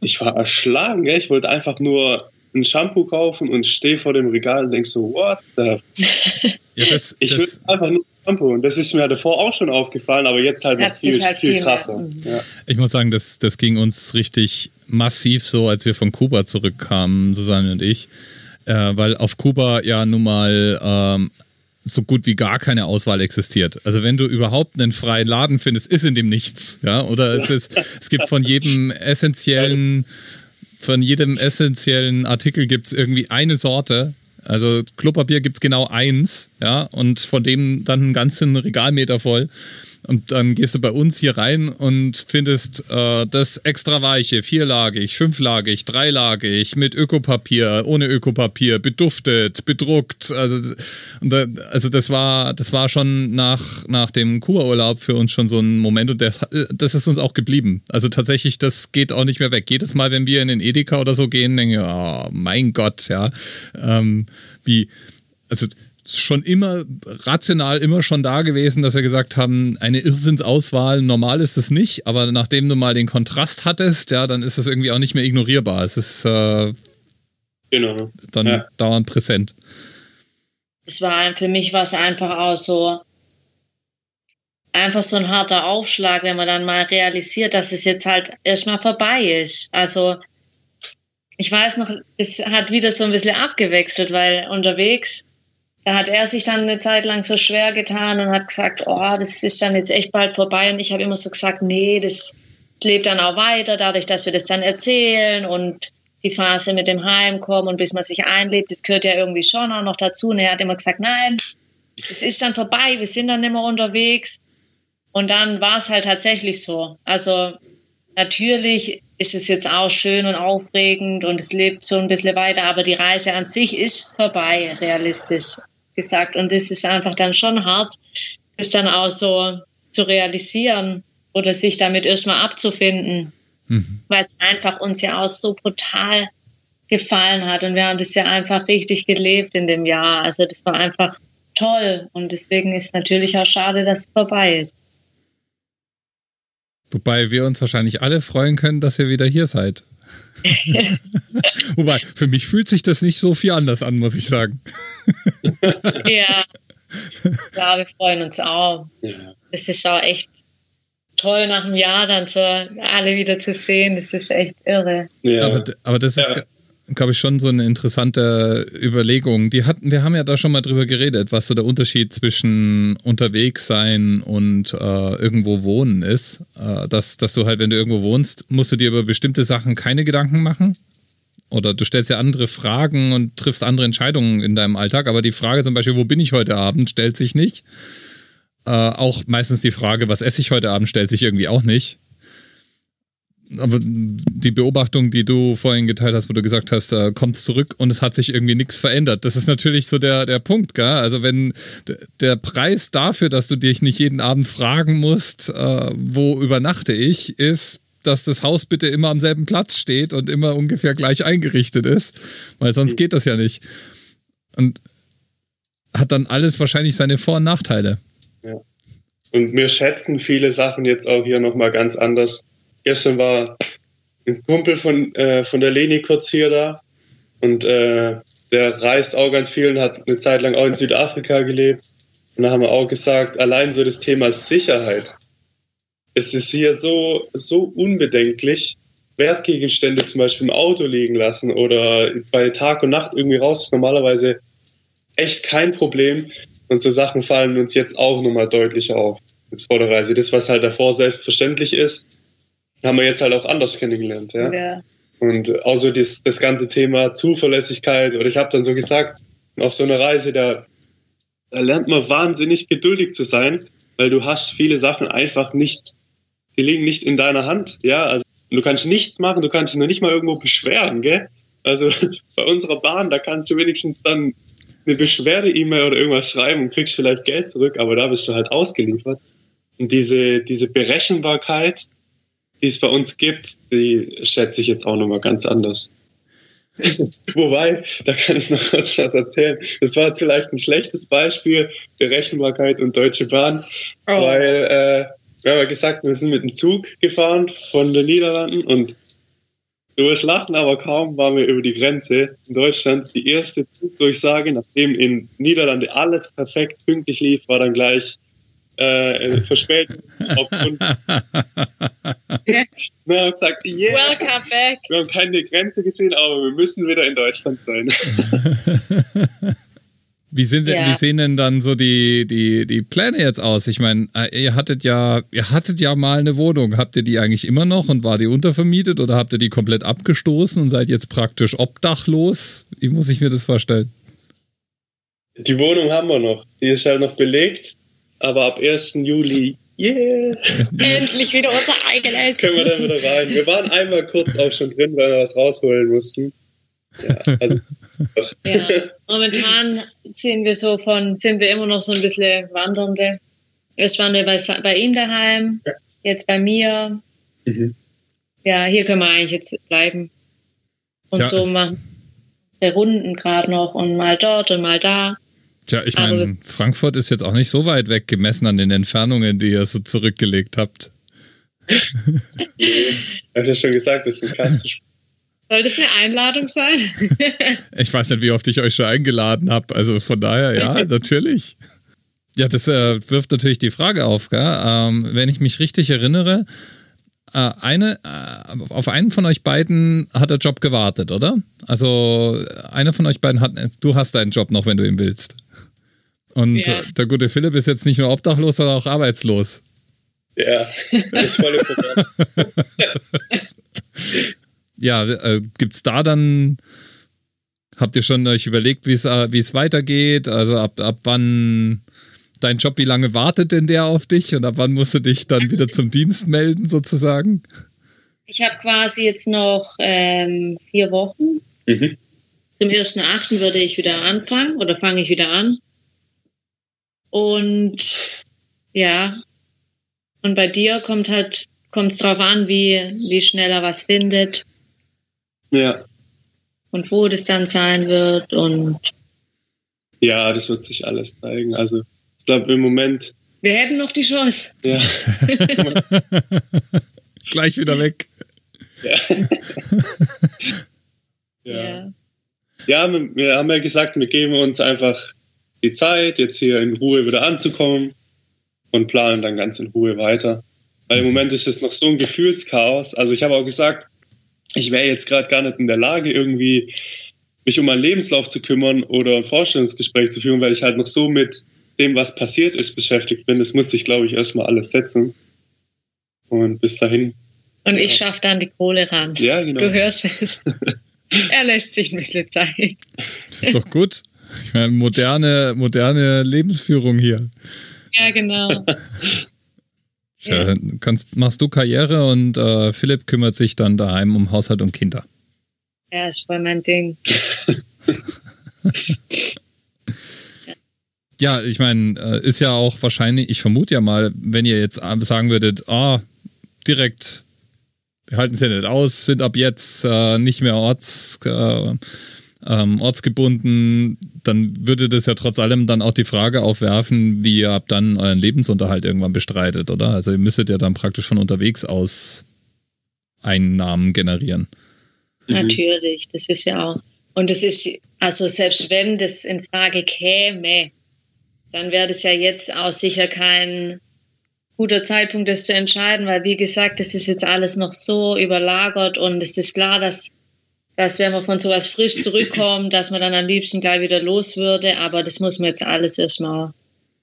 ich war erschlagen, gell? ich wollte einfach nur ein Shampoo kaufen und stehe vor dem Regal und denke so, what the? ja, das, <laughs> ich will einfach nur Shampoo. Und das ist mir davor auch schon aufgefallen, aber jetzt halt noch viel, halt viel, krasser. Mhm. Ja. Ich muss sagen, das, das ging uns richtig massiv so, als wir von Kuba zurückkamen, Susanne und ich. Äh, weil auf Kuba ja nun mal ähm, so gut wie gar keine Auswahl existiert. Also wenn du überhaupt einen freien Laden findest, ist in dem nichts. Ja? Oder es, ist, es gibt von jedem <laughs> essentiellen von jedem essentiellen Artikel gibt es irgendwie eine Sorte. Also Klopapier gibt es genau eins, ja, und von dem dann einen ganzen Regalmeter voll. Und dann gehst du bei uns hier rein und findest äh, das extra weiche, vierlagig, fünflagig, dreilagig, mit Ökopapier, ohne Ökopapier, beduftet, bedruckt. Also, da, also das war, das war schon nach, nach dem Kuba-Urlaub für uns schon so ein Moment und das, das ist uns auch geblieben. Also tatsächlich, das geht auch nicht mehr weg. Jedes Mal, wenn wir in den Edeka oder so gehen, denke ich, oh mein Gott, ja, ähm, wie, also schon immer rational immer schon da gewesen, dass wir gesagt haben, eine Irrsinnsauswahl, normal ist es nicht, aber nachdem du mal den Kontrast hattest, ja, dann ist es irgendwie auch nicht mehr ignorierbar. Es ist äh, genau. dann ja. dauernd präsent. Es war für mich war es einfach auch so einfach so ein harter Aufschlag, wenn man dann mal realisiert, dass es jetzt halt erstmal vorbei ist. Also ich weiß noch, es hat wieder so ein bisschen abgewechselt, weil unterwegs da hat er sich dann eine Zeit lang so schwer getan und hat gesagt, oh, das ist dann jetzt echt bald vorbei. Und ich habe immer so gesagt, nee, das lebt dann auch weiter, dadurch, dass wir das dann erzählen und die Phase mit dem Heimkommen und bis man sich einlebt, das gehört ja irgendwie schon auch noch dazu. Und er hat immer gesagt, nein, es ist dann vorbei, wir sind dann immer unterwegs. Und dann war es halt tatsächlich so. Also natürlich ist es jetzt auch schön und aufregend und es lebt so ein bisschen weiter, aber die Reise an sich ist vorbei, realistisch gesagt. Und das ist einfach dann schon hart, das dann auch so zu realisieren oder sich damit erstmal abzufinden, mhm. weil es einfach uns ja auch so brutal gefallen hat. Und wir haben das ja einfach richtig gelebt in dem Jahr. Also das war einfach toll. Und deswegen ist natürlich auch schade, dass es vorbei ist. Wobei wir uns wahrscheinlich alle freuen können, dass ihr wieder hier seid. <laughs> Wobei, für mich fühlt sich das nicht so viel anders an, muss ich sagen. <laughs> ja. Ja, wir freuen uns auch. Es ist auch echt toll, nach einem Jahr dann so alle wieder zu sehen. Das ist echt irre. Ja. Aber, aber das ist, ja glaube ich, schon so eine interessante Überlegung. Die hatten, wir haben ja da schon mal drüber geredet, was so der Unterschied zwischen unterwegs sein und äh, irgendwo wohnen ist. Äh, dass, dass du halt, wenn du irgendwo wohnst, musst du dir über bestimmte Sachen keine Gedanken machen. Oder du stellst ja andere Fragen und triffst andere Entscheidungen in deinem Alltag. Aber die Frage zum Beispiel, wo bin ich heute Abend, stellt sich nicht. Äh, auch meistens die Frage, was esse ich heute Abend, stellt sich irgendwie auch nicht aber die Beobachtung, die du vorhin geteilt hast, wo du gesagt hast, äh, kommst zurück und es hat sich irgendwie nichts verändert. Das ist natürlich so der, der Punkt, gell? Also wenn der Preis dafür, dass du dich nicht jeden Abend fragen musst, äh, wo übernachte ich, ist, dass das Haus bitte immer am selben Platz steht und immer ungefähr gleich eingerichtet ist, weil sonst geht das ja nicht. Und hat dann alles wahrscheinlich seine Vor- und Nachteile. Ja. Und wir schätzen viele Sachen jetzt auch hier nochmal ganz anders. Gestern war ein Kumpel von, äh, von der Leni kurz hier da und äh, der reist auch ganz viel und hat eine Zeit lang auch in Südafrika gelebt. Und da haben wir auch gesagt, allein so das Thema Sicherheit. Es ist hier so, so unbedenklich, Wertgegenstände zum Beispiel im Auto liegen lassen oder bei Tag und Nacht irgendwie raus ist normalerweise echt kein Problem. Und so Sachen fallen uns jetzt auch nochmal deutlicher auf. Jetzt vor der Reise. Das, was halt davor selbstverständlich ist, haben wir jetzt halt auch anders kennengelernt. Ja. ja. Und auch so das, das ganze Thema Zuverlässigkeit. Oder ich habe dann so gesagt, auf so einer Reise, da, da lernt man wahnsinnig geduldig zu sein, weil du hast viele Sachen einfach nicht, die liegen nicht in deiner Hand. Ja, also du kannst nichts machen, du kannst dich noch nicht mal irgendwo beschweren, gell? Also <laughs> bei unserer Bahn, da kannst du wenigstens dann eine Beschwerde-E-Mail oder irgendwas schreiben und kriegst vielleicht Geld zurück, aber da bist du halt ausgeliefert. Und diese, diese Berechenbarkeit, die es bei uns gibt, die schätze ich jetzt auch nochmal ganz anders. <laughs> Wobei, da kann ich noch kurz was erzählen. Das war vielleicht ein schlechtes Beispiel, Berechenbarkeit und Deutsche Bahn, oh. weil äh, wir haben ja gesagt, wir sind mit dem Zug gefahren von den Niederlanden und durchlachen, aber kaum waren wir über die Grenze in Deutschland. Die erste Zugdurchsage, nachdem in Niederlande alles perfekt pünktlich lief, war dann gleich äh, verspätet aufgrund. <laughs> wir haben gesagt, yeah, Welcome back. wir haben keine Grenze gesehen, aber wir müssen wieder in Deutschland sein. <laughs> Wie, sind, ja. wie sehen denn dann so die, die, die Pläne jetzt aus? Ich meine, äh, ihr hattet ja, ihr hattet ja mal eine Wohnung. Habt ihr die eigentlich immer noch und war die untervermietet oder habt ihr die komplett abgestoßen und seid jetzt praktisch obdachlos? Wie muss ich mir das vorstellen? Die Wohnung haben wir noch. Die ist halt noch belegt aber ab 1. Juli, yeah! Endlich wieder unser eigenes. Können wir dann wieder rein. Wir waren einmal kurz auch schon drin, weil wir was rausholen mussten. Ja, also, ja, momentan sind wir so von, sind wir immer noch so ein bisschen Wandernde. Erst waren wir bei, bei ihm daheim, jetzt bei mir. Mhm. Ja, hier können wir eigentlich jetzt bleiben. Und ja. so machen wir Runden gerade noch und mal dort und mal da. Tja, ich meine, Frankfurt ist jetzt auch nicht so weit weg gemessen an den Entfernungen, die ihr so zurückgelegt habt. <laughs> ich habe ja schon gesagt, das ist ein klassisches soll das eine Einladung sein? <laughs> ich weiß nicht, wie oft ich euch schon eingeladen habe. Also von daher, ja, <laughs> natürlich. Ja, das äh, wirft natürlich die Frage auf, gell? Ähm, wenn ich mich richtig erinnere, äh, eine, äh, auf einen von euch beiden hat der Job gewartet, oder? Also einer von euch beiden hat, du hast deinen Job noch, wenn du ihn willst. Und ja. der gute Philipp ist jetzt nicht nur obdachlos, sondern auch arbeitslos. Ja, das volle Programm. <laughs> ja, äh, gibt's da dann, habt ihr schon euch überlegt, wie äh, es weitergeht? Also ab, ab wann dein Job, wie lange wartet denn der auf dich und ab wann musst du dich dann also, wieder zum Dienst melden sozusagen? Ich habe quasi jetzt noch ähm, vier Wochen. Mhm. Zum 1.8. würde ich wieder anfangen oder fange ich wieder an. Und ja, und bei dir kommt halt, kommt es drauf an, wie, wie schnell er was findet. Ja. Und wo das dann sein wird und. Ja, das wird sich alles zeigen. Also, ich glaube, im Moment. Wir hätten noch die Chance. Ja. <laughs> Gleich wieder weg. Ja. ja. Ja, wir haben ja gesagt, wir geben uns einfach die Zeit, jetzt hier in Ruhe wieder anzukommen und planen dann ganz in Ruhe weiter. Weil im Moment ist es noch so ein Gefühlschaos. Also ich habe auch gesagt, ich wäre jetzt gerade gar nicht in der Lage, irgendwie mich um meinen Lebenslauf zu kümmern oder ein Vorstellungsgespräch zu führen, weil ich halt noch so mit dem, was passiert ist, beschäftigt bin. Das musste ich, glaube ich, erstmal alles setzen. Und bis dahin. Und ja. ich schaffe dann die Kohle ran. Ja, genau. Du hörst es. <laughs> er lässt sich ein bisschen Zeit. ist doch gut. Ich meine, moderne, moderne Lebensführung hier. Ja, genau. <laughs> Ja, kannst, machst du Karriere und äh, Philipp kümmert sich dann daheim um Haushalt und Kinder. Ja, ist voll mein Ding. <laughs> ja, ich meine, äh, ist ja auch wahrscheinlich, ich vermute ja mal, wenn ihr jetzt sagen würdet, ah, oh, direkt wir halten es ja nicht aus, sind ab jetzt äh, nicht mehr orts, äh, ähm, ortsgebunden, dann würde das ja trotz allem dann auch die Frage aufwerfen, wie ihr ab dann euren Lebensunterhalt irgendwann bestreitet, oder? Also ihr müsstet ja dann praktisch von unterwegs aus Einnahmen generieren. Mhm. Natürlich, das ist ja auch. Und das ist, also selbst wenn das in Frage käme, dann wäre das ja jetzt auch sicher kein guter Zeitpunkt, das zu entscheiden, weil wie gesagt, das ist jetzt alles noch so überlagert und es ist klar, dass, dass wenn man von sowas frisch zurückkommt, dass man dann am liebsten gleich wieder los würde, aber das muss man jetzt alles erstmal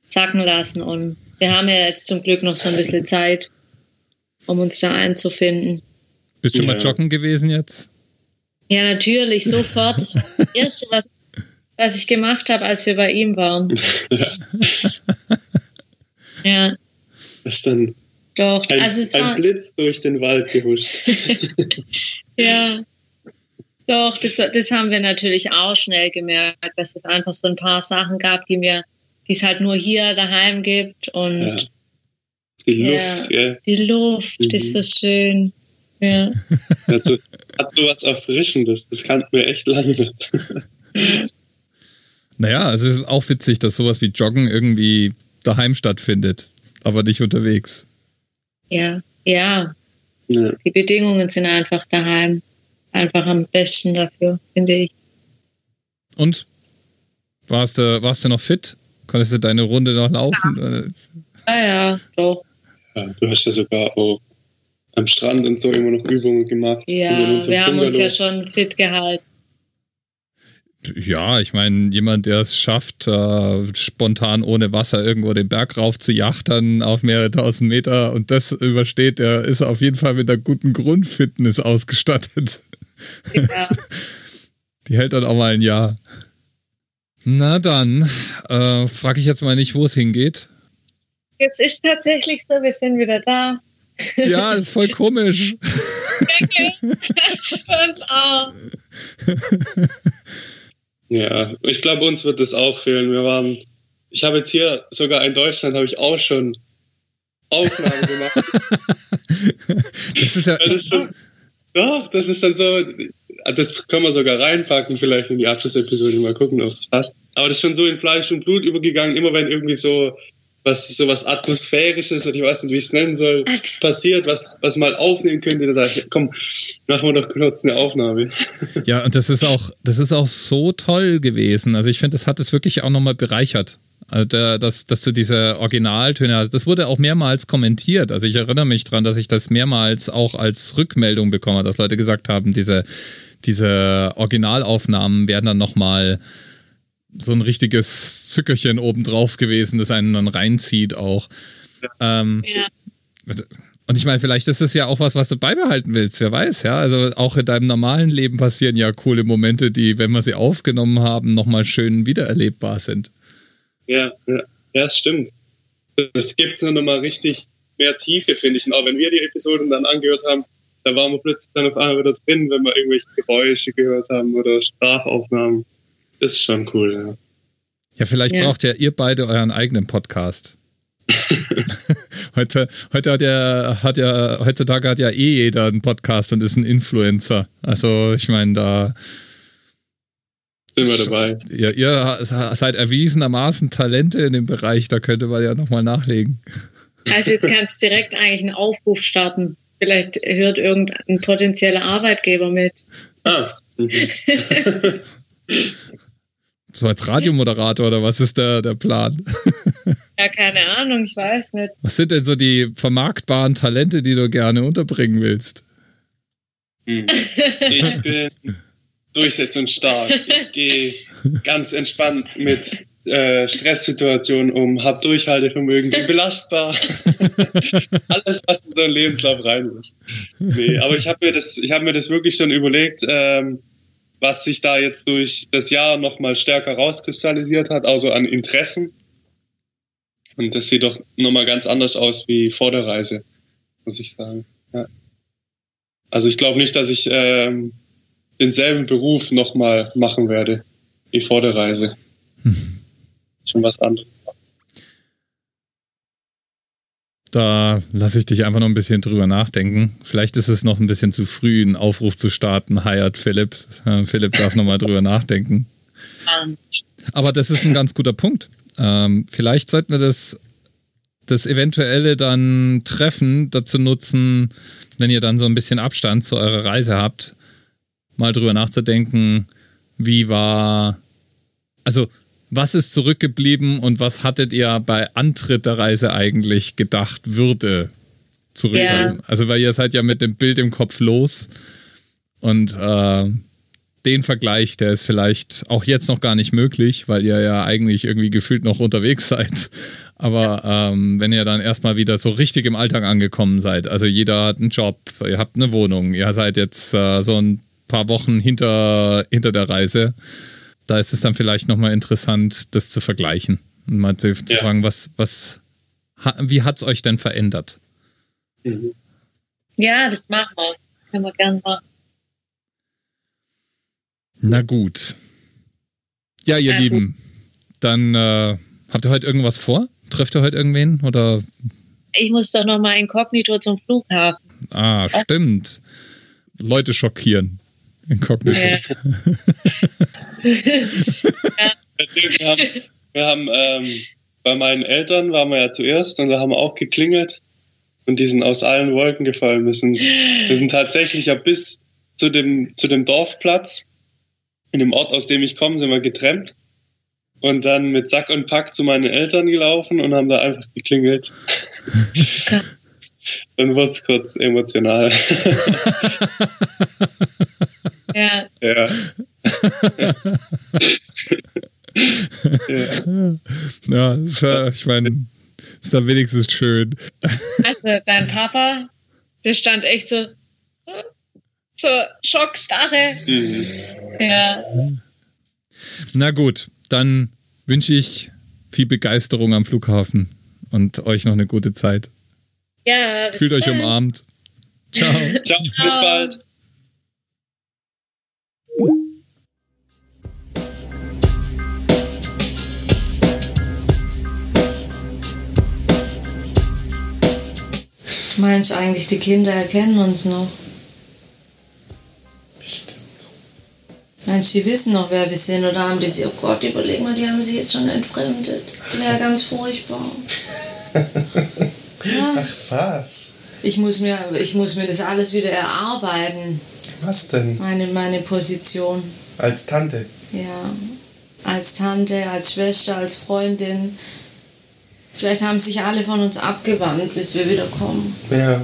sacken lassen und wir haben ja jetzt zum Glück noch so ein bisschen Zeit, um uns da einzufinden. Bist du schon ja. mal joggen gewesen jetzt? Ja, natürlich, sofort. Das war das <laughs> Erste, was, was ich gemacht habe, als wir bei ihm waren. ja. Das ist dann Doch, ein, also es ein war, Blitz durch den Wald gehuscht. <laughs> ja. Doch, das, das haben wir natürlich auch schnell gemerkt, dass es einfach so ein paar Sachen gab, die mir, die es halt nur hier daheim gibt. Und ja. Die Luft, ja. ja. Die Luft mhm. ist so schön. Ja. <laughs> Also, hat so was Erfrischendes. Das kannten wir echt lange nicht. <laughs> Naja, also es ist auch witzig, dass sowas wie Joggen irgendwie daheim stattfindet, aber nicht unterwegs. Ja, ja. ja. Die Bedingungen sind einfach daheim. Einfach am besten dafür, finde ich. Und? Warst du, warst du noch fit? Konntest du deine Runde noch laufen? Ja, ja, ja doch. Ja, du hast ja sogar auch am Strand und so immer noch Übungen gemacht. Ja, wir haben uns ja schon fit gehalten. Ja, ich meine, jemand, der es schafft, äh, spontan ohne Wasser irgendwo den Berg rauf zu jachtern auf mehrere tausend Meter und das übersteht, der ist auf jeden Fall mit einer guten Grundfitness ausgestattet. Ja. <laughs> Die hält dann auch mal ein Jahr. Na dann, äh, frage ich jetzt mal nicht, wo es hingeht. Jetzt ist tatsächlich so, wir sind wieder da. Ja, ist voll komisch. <laughs> Okay. Für uns auch. Ja, ich glaube, uns wird das auch fehlen. Wir waren, ich habe jetzt hier sogar in Deutschland habe ich auch schon Aufnahmen gemacht. <laughs> das ist ja. Das ist schon, doch, das ist dann so, das können wir sogar reinpacken, vielleicht in die Abschlussepisode, mal gucken, ob es passt. Aber das ist schon so in Fleisch und Blut übergegangen, immer wenn irgendwie so was so was Atmosphärisches, und ich weiß nicht, wie ich es nennen soll, passiert, was, was mal aufnehmen könnte, dann sage ich, komm, machen wir doch kurz eine Aufnahme. Ja, und das ist auch, das ist auch so toll gewesen. Also ich finde, das hat es wirklich auch nochmal bereichert. Also der, dass, dass du diese Originaltöne, das wurde auch mehrmals kommentiert. Also ich erinnere mich daran, dass ich das mehrmals auch als Rückmeldung bekomme, dass Leute gesagt haben, diese, diese Originalaufnahmen werden dann nochmal mal so ein richtiges Zückerchen obendrauf gewesen, das einen dann reinzieht auch. Ja. Ähm, ja. Und ich meine, vielleicht ist es ja auch was, was du beibehalten willst, wer weiß, ja. Also auch in deinem normalen Leben passieren ja coole Momente, die, wenn wir sie aufgenommen haben, nochmal schön wiedererlebbar sind. Ja, ja, ja, das stimmt. Das gibt nur nochmal richtig mehr Tiefe, finde ich. Und auch wenn wir die Episoden dann angehört haben, da waren wir plötzlich dann auf einmal wieder drin, wenn wir irgendwelche Geräusche gehört haben oder Sprachaufnahmen ist schon cool, ja. Ja, vielleicht ja. braucht ja ihr beide euren eigenen Podcast. <laughs> heute, heute hat ja, hat ja, heutzutage hat ja eh jeder einen Podcast und ist ein Influencer. Also ich meine, da sind wir dabei. Ja, ihr seid erwiesenermaßen Talente in dem Bereich, da könnte man ja nochmal nachlegen. Also jetzt kannst du direkt eigentlich einen Aufruf starten. Vielleicht hört irgendein potenzieller Arbeitgeber mit. Ah. Mhm. <laughs> So als Radiomoderator oder was ist der, der Plan? <laughs> Ja, keine Ahnung, ich weiß nicht. Was sind denn so die vermarktbaren Talente, die du gerne unterbringen willst? Hm. Ich bin durchsetzungsstark. Ich <laughs> gehe ganz entspannt mit äh, Stresssituationen um, habe Durchhaltevermögen, bin belastbar. <laughs> Alles, was in so einen Lebenslauf rein muss. Nee, aber ich habe mir, das, hab mir das wirklich schon überlegt. Ähm, was sich da jetzt durch das Jahr nochmal stärker rauskristallisiert hat, also an Interessen. Und das sieht doch nochmal ganz anders aus wie vor der Reise, muss ich sagen. Ja. Also ich glaube nicht, dass ich ähm, denselben Beruf nochmal machen werde wie vor der Reise. Hm. Schon was anderes. Da lasse ich dich einfach noch ein bisschen drüber nachdenken. Vielleicht ist es noch ein bisschen zu früh, einen Aufruf zu starten. Hired Philipp. Äh, Philipp darf nochmal drüber nachdenken. Aber das ist ein ganz guter Punkt. Ähm, vielleicht sollten wir das, das eventuelle dann Treffen dazu nutzen, wenn ihr dann so ein bisschen Abstand zu eurer Reise habt, mal drüber nachzudenken, wie war, also was ist zurückgeblieben und was hattet ihr bei Antritt der Reise eigentlich gedacht würde zurückbleiben? Ja. Also weil ihr seid ja mit dem Bild im Kopf los und äh, den Vergleich, der ist vielleicht auch jetzt noch gar nicht möglich, weil ihr ja eigentlich irgendwie gefühlt noch unterwegs seid. Aber ähm, wenn ihr dann erstmal wieder so richtig im Alltag angekommen seid, also jeder hat einen Job, ihr habt eine Wohnung, ihr seid jetzt äh, so ein paar Wochen hinter, hinter der Reise, da ist es dann vielleicht nochmal interessant, das zu vergleichen und mal zu, zu ja. fragen, was, was, wie hat es euch denn verändert? Mhm. Ja, das machen wir. Können wir gerne machen. Na gut. Ja, ihr ja, Lieben, dann äh, habt ihr heute irgendwas vor? Trefft ihr heute irgendwen? Oder? Ich muss doch noch mal inkognito zum Flughafen. Ah, stimmt. Leute schockieren. Inkognito. Ja. Wir haben, wir haben ähm, bei meinen Eltern waren wir ja zuerst und da haben wir auch geklingelt und die sind aus allen Wolken gefallen. Wir sind, wir sind tatsächlich ja bis zu dem, zu dem Dorfplatz in dem Ort, aus dem ich komme, sind wir getrennt und dann mit Sack und Pack zu meinen Eltern gelaufen und haben da einfach geklingelt. <laughs> dann wurde es kurz emotional. <laughs> <laughs> ja. Ja. <laughs> ja. ja, ich meine, ist da wenigstens schön. Also, dein Papa, der stand echt so, zur Schockstarre. Mhm. Ja. Na gut, dann wünsche ich viel Begeisterung am Flughafen und euch noch eine gute Zeit. Ja. Fühlt euch umarmt. Ciao. Ciao. Bis bald. Meinst eigentlich, die Kinder erkennen uns noch? Meinst du, die wissen noch, wer wir sind? Oder haben die sich, oh Gott, überleg mal, die haben sie jetzt schon entfremdet. Das wäre ganz furchtbar. <laughs> ja. Ach was? Ich muss, mir, ich muss mir das alles wieder erarbeiten. Was denn? Meine, meine Position. Als Tante? Ja. Als Tante, als Schwester, als Freundin. Vielleicht haben sich alle von uns abgewandt, bis wir wieder kommen. Ja.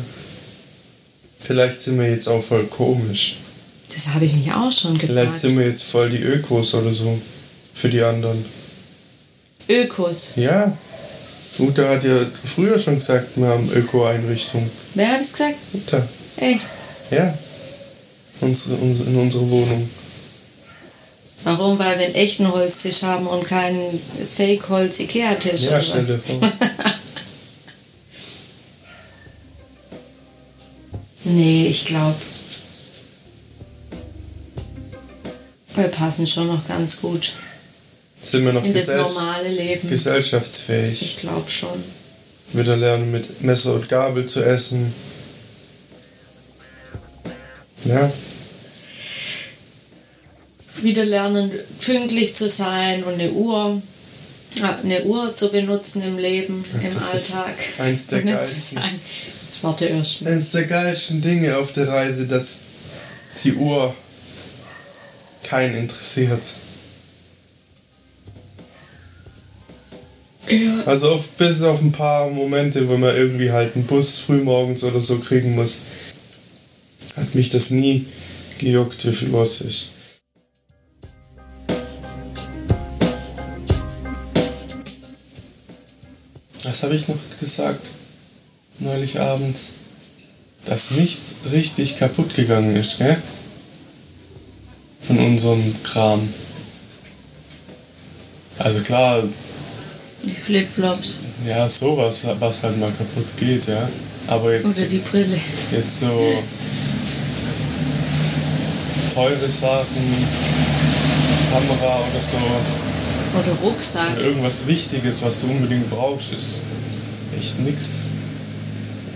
Vielleicht sind wir jetzt auch voll komisch. Das habe ich mich auch schon gefragt. Vielleicht sind wir jetzt voll die Ökos oder so. Für die anderen. Ökos? Ja. Mutter hat ja früher schon gesagt, wir haben Öko-Einrichtungen. Wer hat es gesagt? Mutter. Echt? Ja. Unsere, unsere, in unserer Wohnung. Warum? Weil wir einen echten Holztisch haben und keinen Fake-Holz-Ikea-Tisch. Ja, stell dir vor. nee, ich glaube, Wir passen schon noch ganz gut. Sind wir noch in das normale Leben. gesellschaftsfähig? Ich glaube schon. Wieder lernen mit Messer und Gabel zu essen. Ja. Wieder lernen, pünktlich zu sein und eine Uhr, eine Uhr zu benutzen im Leben, Ach, im Alltag. eins der <laughs> geilsten. Jetzt warte erst. Eins der geilsten Dinge auf der Reise, dass die Uhr keinen interessiert. Ja. Also auf, bis auf ein paar Momente, wo man irgendwie halt einen Bus frühmorgens oder so kriegen muss, hat mich das nie gejuckt, wie viel los ist. Was habe ich noch gesagt? Neulich abends. Dass nichts richtig kaputt gegangen ist, gell? von unserem Kram. Also klar. Die Flipflops. Ja, sowas, was halt mal kaputt geht, ja. Aber jetzt. Oder die Brille. Jetzt so teure Sachen, Kamera oder so. Oder Rucksack. Irgendwas Wichtiges, was du unbedingt brauchst, ist echt nix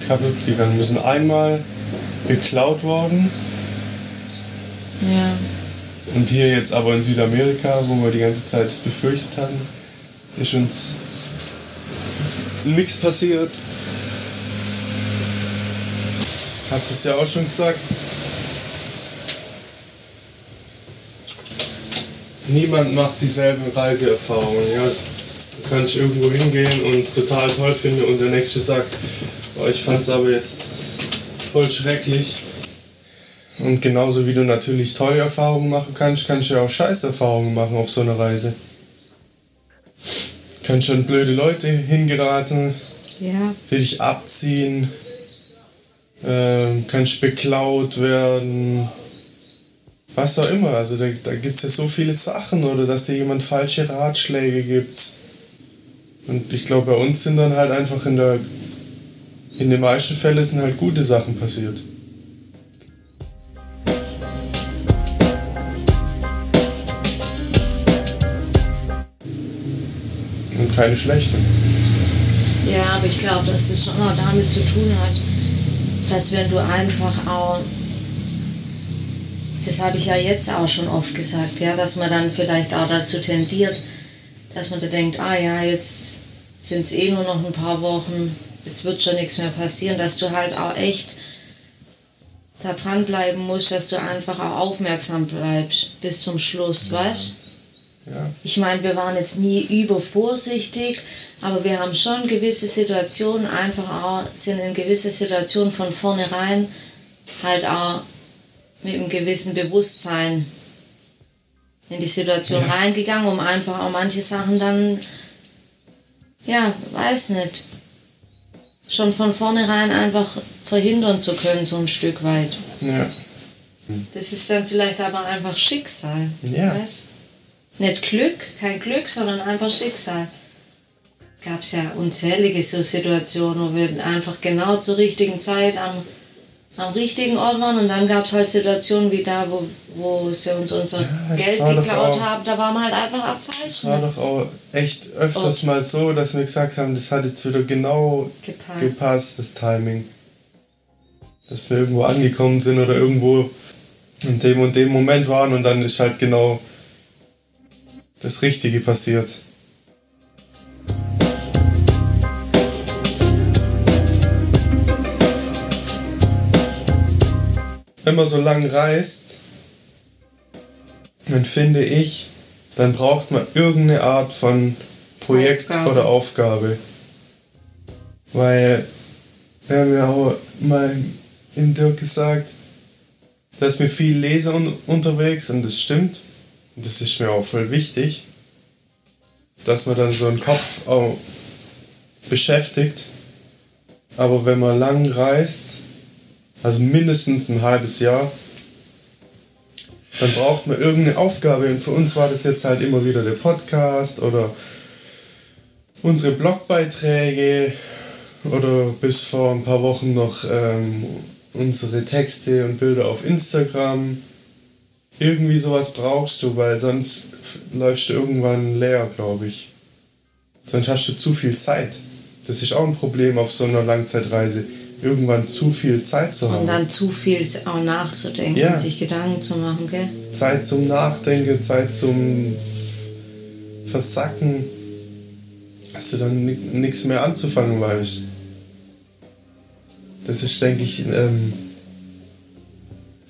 kaputt gegangen. Wir sind einmal beklaut worden. Ja. Und hier jetzt aber in Südamerika, wo wir die ganze Zeit das befürchtet hatten, ist uns nichts passiert. Habt es ja auch schon gesagt. Niemand macht dieselbe Reiseerfahrung. Ja? Du kannst irgendwo hingehen und es total toll finden und der Nächste sagt, oh, ich fand es aber jetzt voll schrecklich. Und genauso wie du natürlich tolle Erfahrungen machen kannst, kannst du ja auch Scheißerfahrungen machen auf so einer Reise. Kannst schon blöde Leute hingeraten, Ja. die dich abziehen, ähm, kannst beklaut werden, was auch immer. Also da, da gibt es ja so viele Sachen oder dass dir jemand falsche Ratschläge gibt. Und ich glaube, bei uns sind dann halt einfach in der, in den meisten Fällen sind halt gute Sachen passiert. Und keine schlechten. Ja, aber ich glaube, dass es schon auch damit zu tun hat, dass wenn du einfach auch, das habe ich ja jetzt auch schon oft gesagt, ja, dass man dann vielleicht auch dazu tendiert, dass man da denkt, ah ja, jetzt sind es eh nur noch ein paar Wochen, jetzt wird schon nichts mehr passieren, dass du halt auch echt da dranbleiben musst, dass du einfach auch aufmerksam bleibst bis zum Schluss, weißt Ja. ich meine, wir waren jetzt nie übervorsichtig, aber wir haben schon gewisse Situationen einfach auch, sind in gewisse Situationen von vornherein halt auch mit einem gewissen Bewusstsein in die Situation Ja. reingegangen, um einfach auch manche Sachen dann, ja, weiß nicht, schon von vornherein einfach verhindern zu können, so ein Stück weit. Ja. Das ist dann vielleicht aber einfach Schicksal. Ja. Weißt? Nicht Glück, kein Glück, sondern einfach Schicksal. Gab es ja unzählige so Situationen, wo wir einfach genau zur richtigen Zeit am, am richtigen Ort waren und dann gab es halt Situationen wie da, wo, wo sie uns unser Ja, Geld geklaut auch- haben, da waren wir halt einfach am Es war falschen. doch auch echt öfters Oh. mal so, dass wir gesagt haben, das hat jetzt wieder genau Gepasst. gepasst, das Timing. Dass wir irgendwo angekommen sind oder irgendwo in dem und dem Moment waren und dann ist halt genau das Richtige passiert. Wenn man so lang reist, dann finde ich, dann braucht man irgendeine Art von Projekt Aufgabe. oder Aufgabe. Weil wir haben ja auch mal in Dirk gesagt, dass wir viel lesen un unterwegs und das stimmt. Und das ist mir auch voll wichtig, dass man dann so einen Kopf auch beschäftigt. Aber wenn man lang reist, also mindestens ein halbes Jahr, dann braucht man irgendeine Aufgabe. Und für uns war das jetzt halt immer wieder der Podcast oder unsere Blogbeiträge oder bis vor ein paar Wochen noch ähm, unsere Texte und Bilder auf Instagram. Irgendwie sowas brauchst du, weil sonst läufst du irgendwann leer, glaube ich. Sonst hast du zu viel Zeit. Das ist auch ein Problem auf so einer Langzeitreise. Irgendwann zu viel Zeit zu haben. Und dann zu viel auch nachzudenken Ja. und sich Gedanken zu machen, gell? Zeit zum Nachdenken, Zeit zum Versacken. Hast du dann nichts mehr anzufangen, weißt Das ist, denke ich, ähm,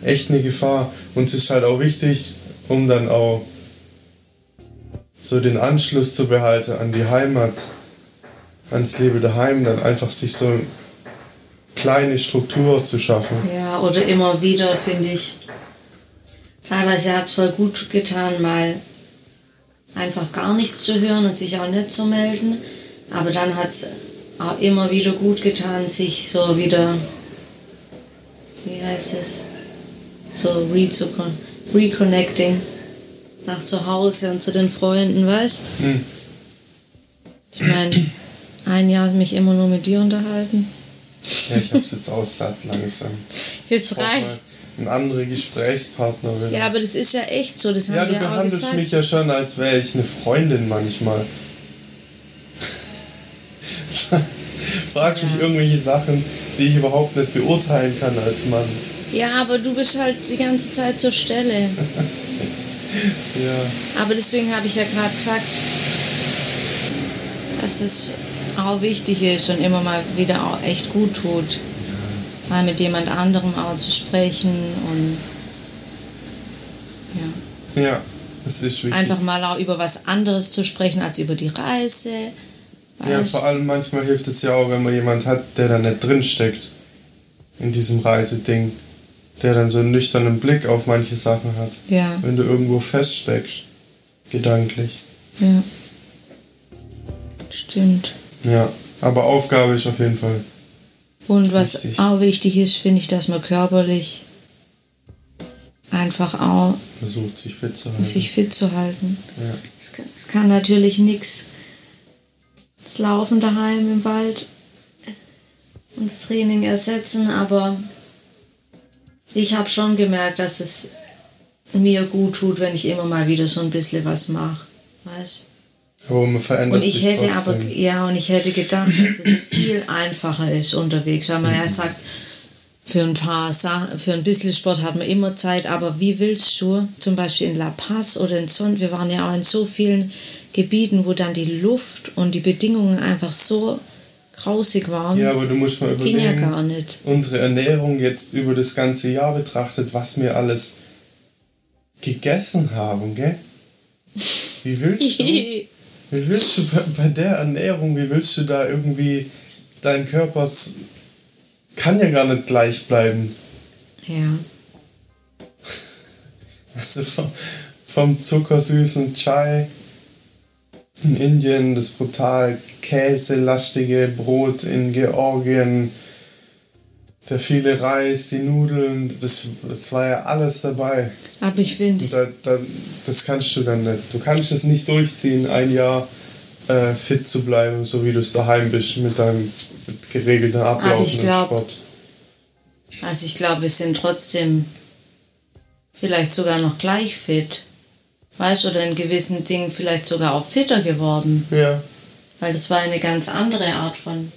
echt eine Gefahr. Und es ist halt auch wichtig, um dann auch so den Anschluss zu behalten an die Heimat, ans Leben daheim, dann einfach sich so kleine Struktur zu schaffen. Ja, oder immer wieder, finde ich. Teilweise hat es voll gut getan, mal einfach gar nichts zu hören und sich auch nicht zu melden. Aber dann hat es auch immer wieder gut getan, sich so wieder, wie heißt es, so re reconnecting nach zu Hause und zu den Freunden, weißt Hm. Ich meine, ein Jahr mich immer nur mit dir unterhalten. Ja, ich hab's jetzt auch satt langsam. Jetzt reicht. Einen anderen Gesprächspartner. Will. Ja, aber das ist ja echt so, das haben Ja, du wir behandelst gesagt. mich ja schon, als wäre ich eine Freundin manchmal. Fragst mich irgendwelche Sachen, die ich überhaupt nicht beurteilen kann als Mann. Ja, aber du bist halt die ganze Zeit zur Stelle. <laughs> Ja. Aber deswegen habe ich ja gerade gesagt, dass es auch wichtig ist und immer mal wieder auch echt gut tut, mal mit jemand anderem auch zu sprechen und ja. Ja, das ist wichtig. einfach mal auch über was anderes zu sprechen als über die Reise. Ja, vor allem manchmal hilft es ja auch, wenn man jemand hat, der da nicht drin steckt in diesem Reiseding, der dann so einen nüchternen Blick auf manche Sachen hat. Ja. Wenn du irgendwo feststeckst, gedanklich. ja. Stimmt. Ja, aber Aufgabe ist auf jeden Fall. Und was Richtig. auch wichtig ist, finde ich, dass man körperlich einfach auch Versucht sich fit zu halten. sich fit zu halten. ja. Es kann, es kann natürlich nichts das Laufen daheim im Wald und das Training ersetzen, aber ich habe schon gemerkt, dass es mir gut tut, wenn ich immer mal wieder so ein bisschen was mache. Weißt? Aber man verändert Und ich sich hätte trotzdem. aber, ja, und ich hätte gedacht, dass es <clears throat> viel einfacher ist unterwegs, weil man Mhm. ja sagt, für ein paar Sachen, für ein bisschen Sport hat man immer Zeit, aber wie willst du, zum Beispiel in La Paz oder in Son, wir waren ja auch in so vielen Gebieten, wo dann die Luft und die Bedingungen einfach so grausig waren, Ja, aber du musst mal ging ja überlegen, gar nicht. unsere Ernährung jetzt über das ganze Jahr betrachtet, was wir alles gegessen haben, gell? Wie willst du, <laughs> wie willst du bei, bei der Ernährung, wie willst du da irgendwie dein Körper kann ja gar nicht gleich bleiben. ja. <laughs> Also vom, vom zuckersüßen Chai in Indien, das brutal käselastige Brot in Georgien, der viele Reis, die Nudeln, das, das war ja alles dabei. Aber ich finde, da, da, das kannst du dann nicht. Du kannst es nicht durchziehen, ein Jahr äh, fit zu bleiben, so wie du es daheim bist mit deinem geregelten Ablauf im Sport. also ich glaube, wir sind trotzdem vielleicht sogar noch gleich fit. Weißt du, oder in gewissen Dingen vielleicht sogar auch fitter geworden. Ja. Weil das war eine ganz andere Art von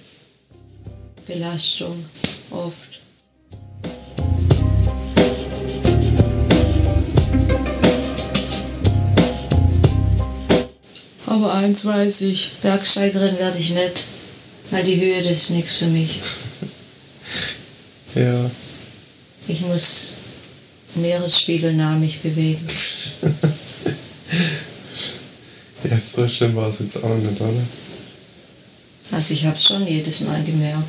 Belastung oft. Aber eins weiß ich, Bergsteigerin werde ich nicht, weil die Höhe, das ist nichts für mich. <laughs> Ja. Ich muss meeresspiegelnah mich bewegen. <laughs> Ja, so schlimm war es jetzt auch nicht, oder? Also ich habe es schon jedes Mal gemerkt.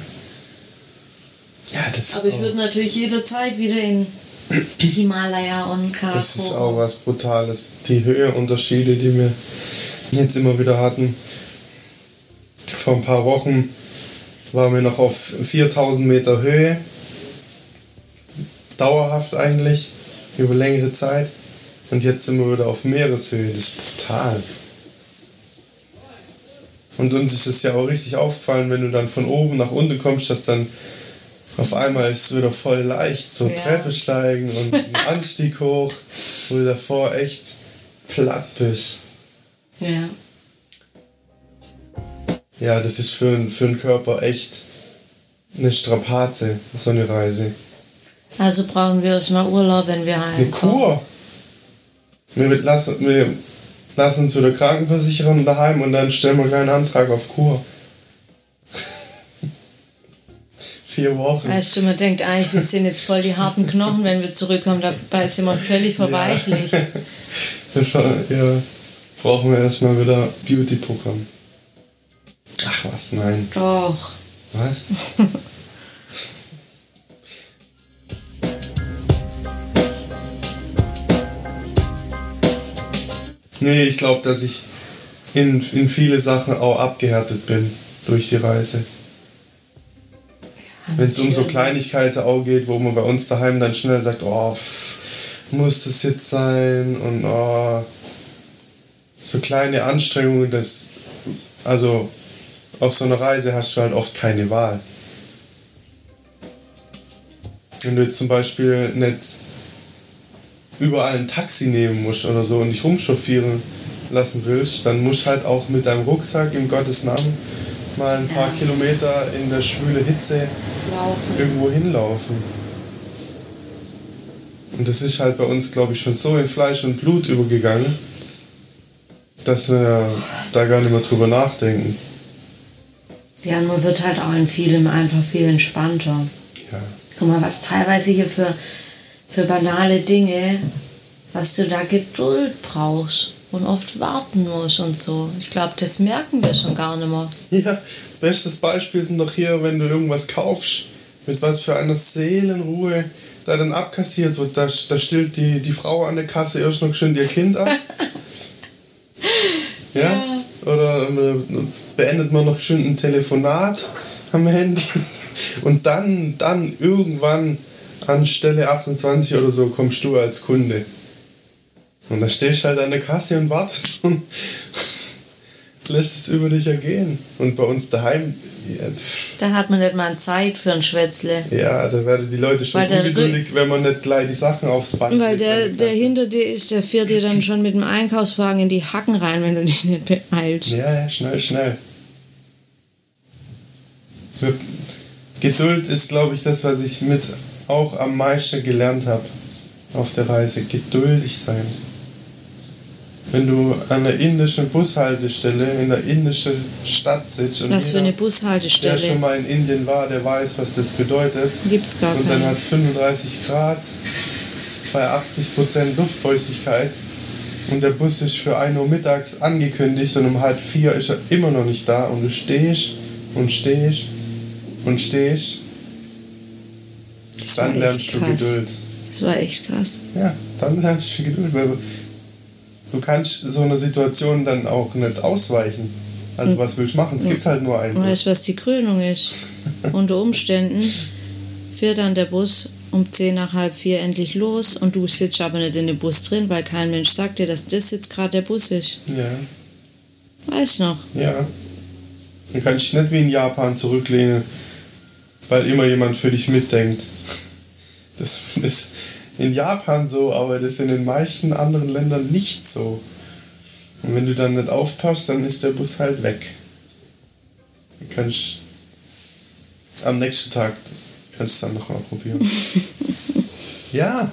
Ja, das, Aber ich würde natürlich jederzeit wieder in <clears throat> Himalaya und Karakorum. das ist auch was Brutales. Die Höheunterschiede, die wir jetzt immer wieder hatten. Vor ein paar Wochen waren wir noch auf 4000 Meter Höhe. Dauerhaft eigentlich, über längere Zeit. Und jetzt sind wir wieder auf Meereshöhe. Das ist brutal. Und uns ist es ja auch richtig aufgefallen, wenn du dann von oben nach unten kommst, dass dann auf einmal ist es wieder voll leicht, so Ja. Treppe steigen und einen <laughs> Anstieg hoch, wo du davor echt platt bist. Ja. Ja, das ist für, einen- für den Körper echt eine Strapaze, so eine Reise. Also brauchen wir erstmal Urlaub, wenn wir Eine heimkommen. Kur. Wir lassen, wir lassen zu der Krankenversicherung daheim und dann stellen wir einen kleinen Antrag auf Kur. Vier Wochen. Weißt du, man denkt eigentlich, wir sind jetzt voll die harten Knochen, wenn wir zurückkommen, dabei sind wir völlig verweichlich. Ja, ja, brauchen wir erstmal wieder Beauty-Programm. Ach was, nein. Doch. Was? <laughs> nee, ich glaube, dass ich in, in viele Sachen auch abgehärtet bin durch die Reise. Wenn es um so Kleinigkeiten auch geht, wo man bei uns daheim dann schnell sagt, oh, pff, muss das jetzt sein? Und oh, so kleine Anstrengungen, das, also auf so einer Reise hast du halt oft keine Wahl. Wenn du jetzt zum Beispiel nicht überall ein Taxi nehmen musst oder so und dich rumchauffieren lassen willst, dann musst du halt auch mit deinem Rucksack im Gottes Namen mal ein paar Kilometer in der schwüle Hitze Laufen. irgendwo hinlaufen. Und das ist halt bei uns, glaube ich, schon so in Fleisch und Blut übergegangen, dass wir da gar nicht mehr drüber nachdenken. Ja, man wird halt auch in vielem einfach viel entspannter. Ja. Guck mal, was teilweise hier für, für banale Dinge, was du da Geduld brauchst und oft warten musst und so. Ich glaube, das merken wir schon gar nicht mehr. Ja, bestes Beispiel sind doch hier, wenn du irgendwas kaufst, mit was für einer Seelenruhe da dann abkassiert wird. Da, da stillt die, die Frau an der Kasse erst noch schön ihr Kind ab. <laughs> ja? Oder äh, beendet man noch schön ein Telefonat am Handy. <laughs> Und dann, dann irgendwann an Stelle 28 oder so kommst du als Kunde. Und da stehst du halt an der Kasse und wartest und lässt es über dich ergehen. Und bei uns daheim, ja, Da hat man nicht mal Zeit für ein Schwätzle. ja, da werden die Leute schon Weil ungeduldig, wenn man nicht gleich die Sachen aufs Band Weil der, der hinter dir ist, der fährt dir dann schon mit dem Einkaufswagen in die Hacken rein, wenn du dich nicht beeilst. Ja, ja, schnell, schnell. Geduld ist, glaube ich, das, was ich mit auch am meisten gelernt habe auf der Reise. Geduldig sein. Wenn du an der indischen Bushaltestelle in der indischen Stadt sitzt und Was für eine der schon Bushaltestelle. mal in Indien war, der weiß, was das bedeutet. Gibt's gar Und dann hat es 35 Grad bei 80% Luftfeuchtigkeit. Und der Bus ist für 1 Uhr mittags angekündigt und um halb vier ist er immer noch nicht da. Und du stehst und stehst und stehst. Das Dann lernst du krass. Geduld. Das war echt krass. Ja, dann lernst du Geduld, weil du kannst so einer Situation dann auch nicht ausweichen. Also was willst du machen? Es gibt halt nur einen Bus. weißt du, was die Krönung ist? <laughs> Unter Umständen fährt dann der Bus um 10 nach halb vier endlich los und du sitzt aber nicht in dem Bus drin, weil kein Mensch sagt dir, dass das jetzt gerade der Bus ist. Ja. Weißt du noch? Ja. Dann kannst du dich nicht wie in Japan zurücklehnen, weil immer jemand für dich mitdenkt. <laughs> Das ist in Japan so, aber das ist in den meisten anderen Ländern nicht so. Und wenn du dann nicht aufpasst, dann ist der Bus halt weg. Dann kannst am nächsten Tag kannst du es dann nochmal probieren. <laughs> ja,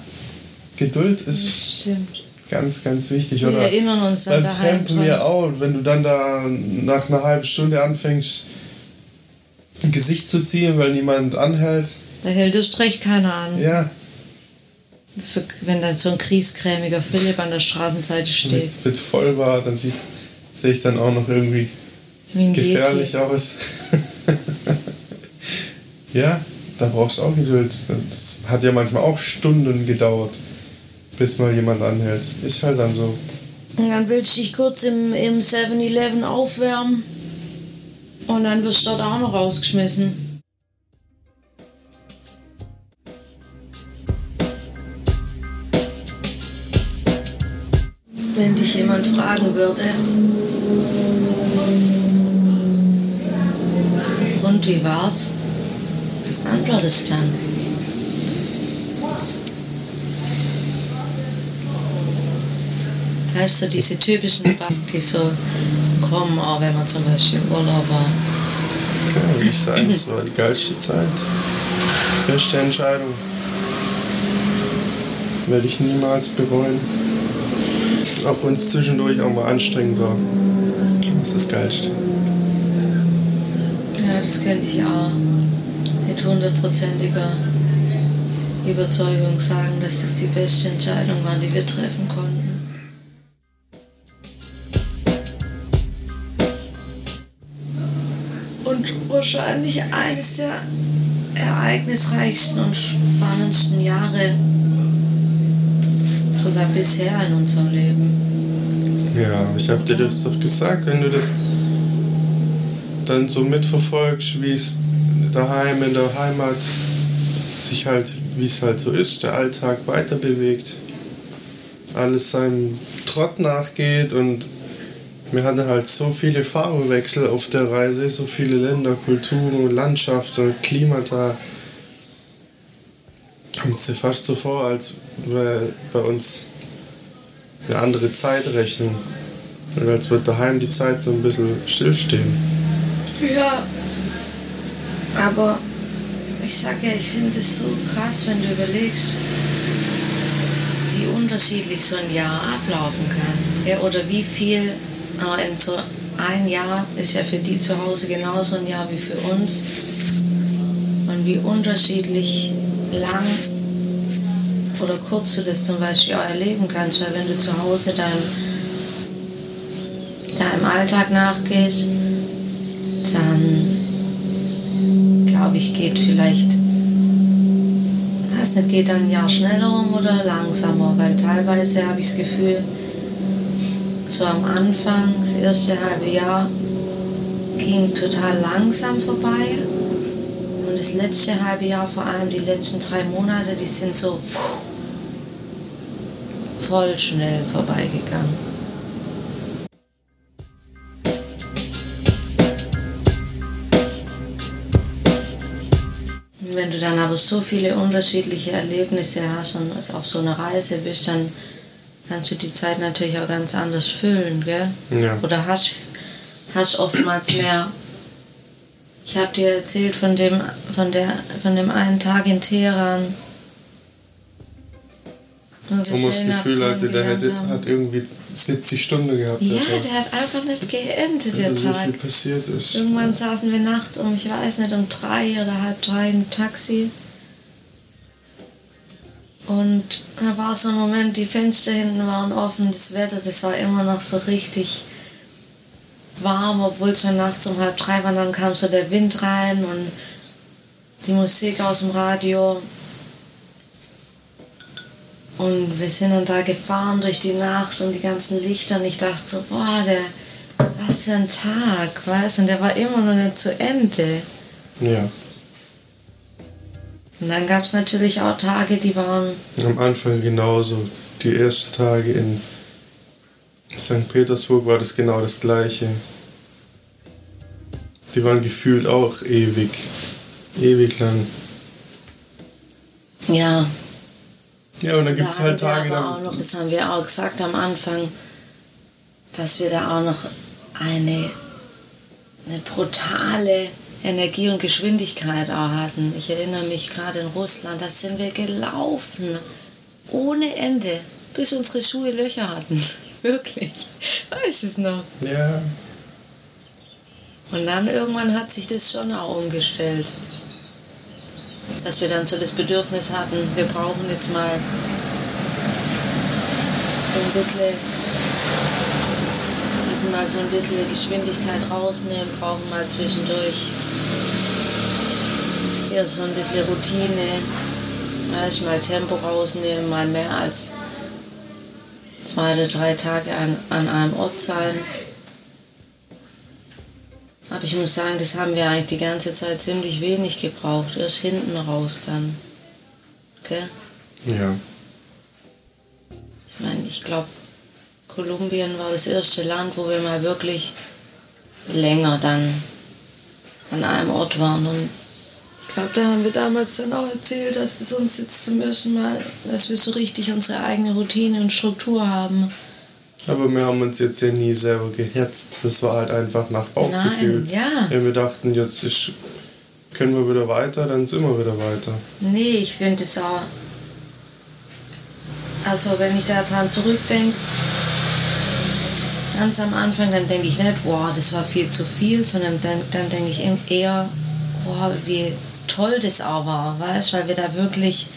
Geduld ist Stimmt. ganz, ganz wichtig. Wir Oder erinnern uns dann beim Trampen ja auch, wenn du dann da nach einer halben Stunde anfängst, ein Gesicht zu ziehen, weil niemand anhält. Da hält das recht keiner an. Ja, So, wenn dann so ein kriescremiger Philipp an der Straßenseite steht. mit, mit voll war, dann sieht- sehe ich dann auch noch irgendwie gefährlich Yeti. aus. <laughs> ja, da brauchst du auch Geduld. Das hat ja manchmal auch Stunden gedauert, bis mal jemand anhält. Ist halt dann so. Und dann willst du dich kurz im, im 7-Eleven aufwärmen und dann wirst du dort auch noch rausgeschmissen. Wenn dich jemand fragen würde, und wie war's? Was antwortest du dann? Weißt du, diese typischen Fragen, die so kommen, auch wenn man zum Beispiel im Urlaub war. Ja, wie ich sage, das war die geilste Zeit. Beste Entscheidung. Werde ich niemals bereuen. Auch wenn es zwischendurch auch mal anstrengend war. Das ist das Geilste. Ja, das könnte ich auch mit hundertprozentiger Überzeugung sagen, dass das die beste Entscheidung war, die wir treffen konnten. Und wahrscheinlich eines der ereignisreichsten und spannendsten Jahre, sogar bisher in unserem Leben. Ja, ich habe dir das doch gesagt, wenn du das dann so mitverfolgst, wie es daheim in der Heimat sich halt, wie es halt so ist, der Alltag weiter bewegt, alles seinem Trott nachgeht und wir hatten halt so viele Farbenwechsel auf der Reise, so viele Länder, Kulturen, Landschaften, Klimata. Kommt es dir fast so vor, als bei uns eine andere Zeitrechnung. Oder als wird daheim die Zeit so ein bisschen stillstehen. Ja, aber ich sag ja, ich finde es so krass, wenn du überlegst, wie unterschiedlich so ein Jahr ablaufen kann. Ja, oder wie viel äh, in so ein Jahr ist ja für die zu Hause genauso ein Jahr wie für uns. Und wie unterschiedlich lang oder kurz du das zum Beispiel auch erleben kannst, weil wenn du zu Hause deinem, deinem Alltag nachgehst, dann glaube ich, geht vielleicht, weiß nicht, geht dann ein Jahr schneller um oder langsamer, weil teilweise habe ich das Gefühl, so am Anfang, das erste halbe Jahr, ging total langsam vorbei. Und das letzte halbe Jahr, vor allem die letzten drei Monate, die sind so voll schnell vorbeigegangen. wenn du dann aber so viele unterschiedliche Erlebnisse hast und auf so einer Reise bist, dann kannst du die Zeit natürlich auch ganz anders füllen, gell? Ja. Oder hast, hast oftmals mehr. Ich habe dir erzählt von dem, von, der, von dem einen Tag in Teheran, und das Gefühl hatte, der hätte, hat irgendwie 70 Stunden gehabt. Ja, der, der hat einfach nicht geendet, der so Tag. viel passiert ist. Irgendwann saßen wir nachts um, ich weiß nicht, um drei oder halb drei im Taxi. Und da war so ein Moment, die Fenster hinten waren offen, das Wetter, das war immer noch so richtig warm, obwohl es schon nachts um halb drei war. Dann kam so der Wind rein und die Musik aus dem Radio. Und wir sind dann da gefahren durch die Nacht und die ganzen Lichter und ich dachte so, boah, der, was für ein Tag, weißt du, und der war immer noch nicht zu Ende. Ja. Und dann gab es natürlich auch Tage, die waren. Am Anfang genauso. Die ersten Tage in St. Petersburg war das genau das gleiche. Die waren gefühlt auch ewig. Ewig lang. Ja, ja, und dann gibt es halt Tage. Auch noch, das haben wir auch gesagt am Anfang, dass wir da auch noch eine, eine brutale Energie und Geschwindigkeit auch hatten. Ich erinnere mich gerade in Russland, da sind wir gelaufen. Ohne Ende. Bis unsere Schuhe Löcher hatten. <laughs> Wirklich. Weiß es noch. Ja. Und dann irgendwann hat sich das schon auch umgestellt dass wir dann so das Bedürfnis hatten, wir brauchen jetzt mal so ein bisschen, müssen mal so ein bisschen Geschwindigkeit rausnehmen, brauchen mal zwischendurch hier so ein bisschen Routine, mal Tempo rausnehmen, mal mehr als zwei oder drei Tage an, an einem Ort sein. Aber ich muss sagen, das haben wir eigentlich die ganze Zeit ziemlich wenig gebraucht. Erst hinten raus dann. Okay? Ja. Ich meine, ich glaube, Kolumbien war das erste Land, wo wir mal wirklich länger dann an einem Ort waren. Und ich glaube, da haben wir damals dann auch erzählt, dass es uns jetzt zum ersten Mal, dass wir so richtig unsere eigene Routine und Struktur haben. Aber wir haben uns jetzt ja nie selber gehetzt. Das war halt einfach nach Bauchgefühl. Nein, ja. Wenn wir dachten, jetzt ist, können wir wieder weiter, dann sind wir wieder weiter. Nee, ich finde es auch. Also, wenn ich daran zurückdenke, ganz am Anfang, dann denke ich nicht, wow, das war viel zu viel, sondern dann, dann denke ich eher, wow, wie toll das auch war, weißt weil wir da wirklich,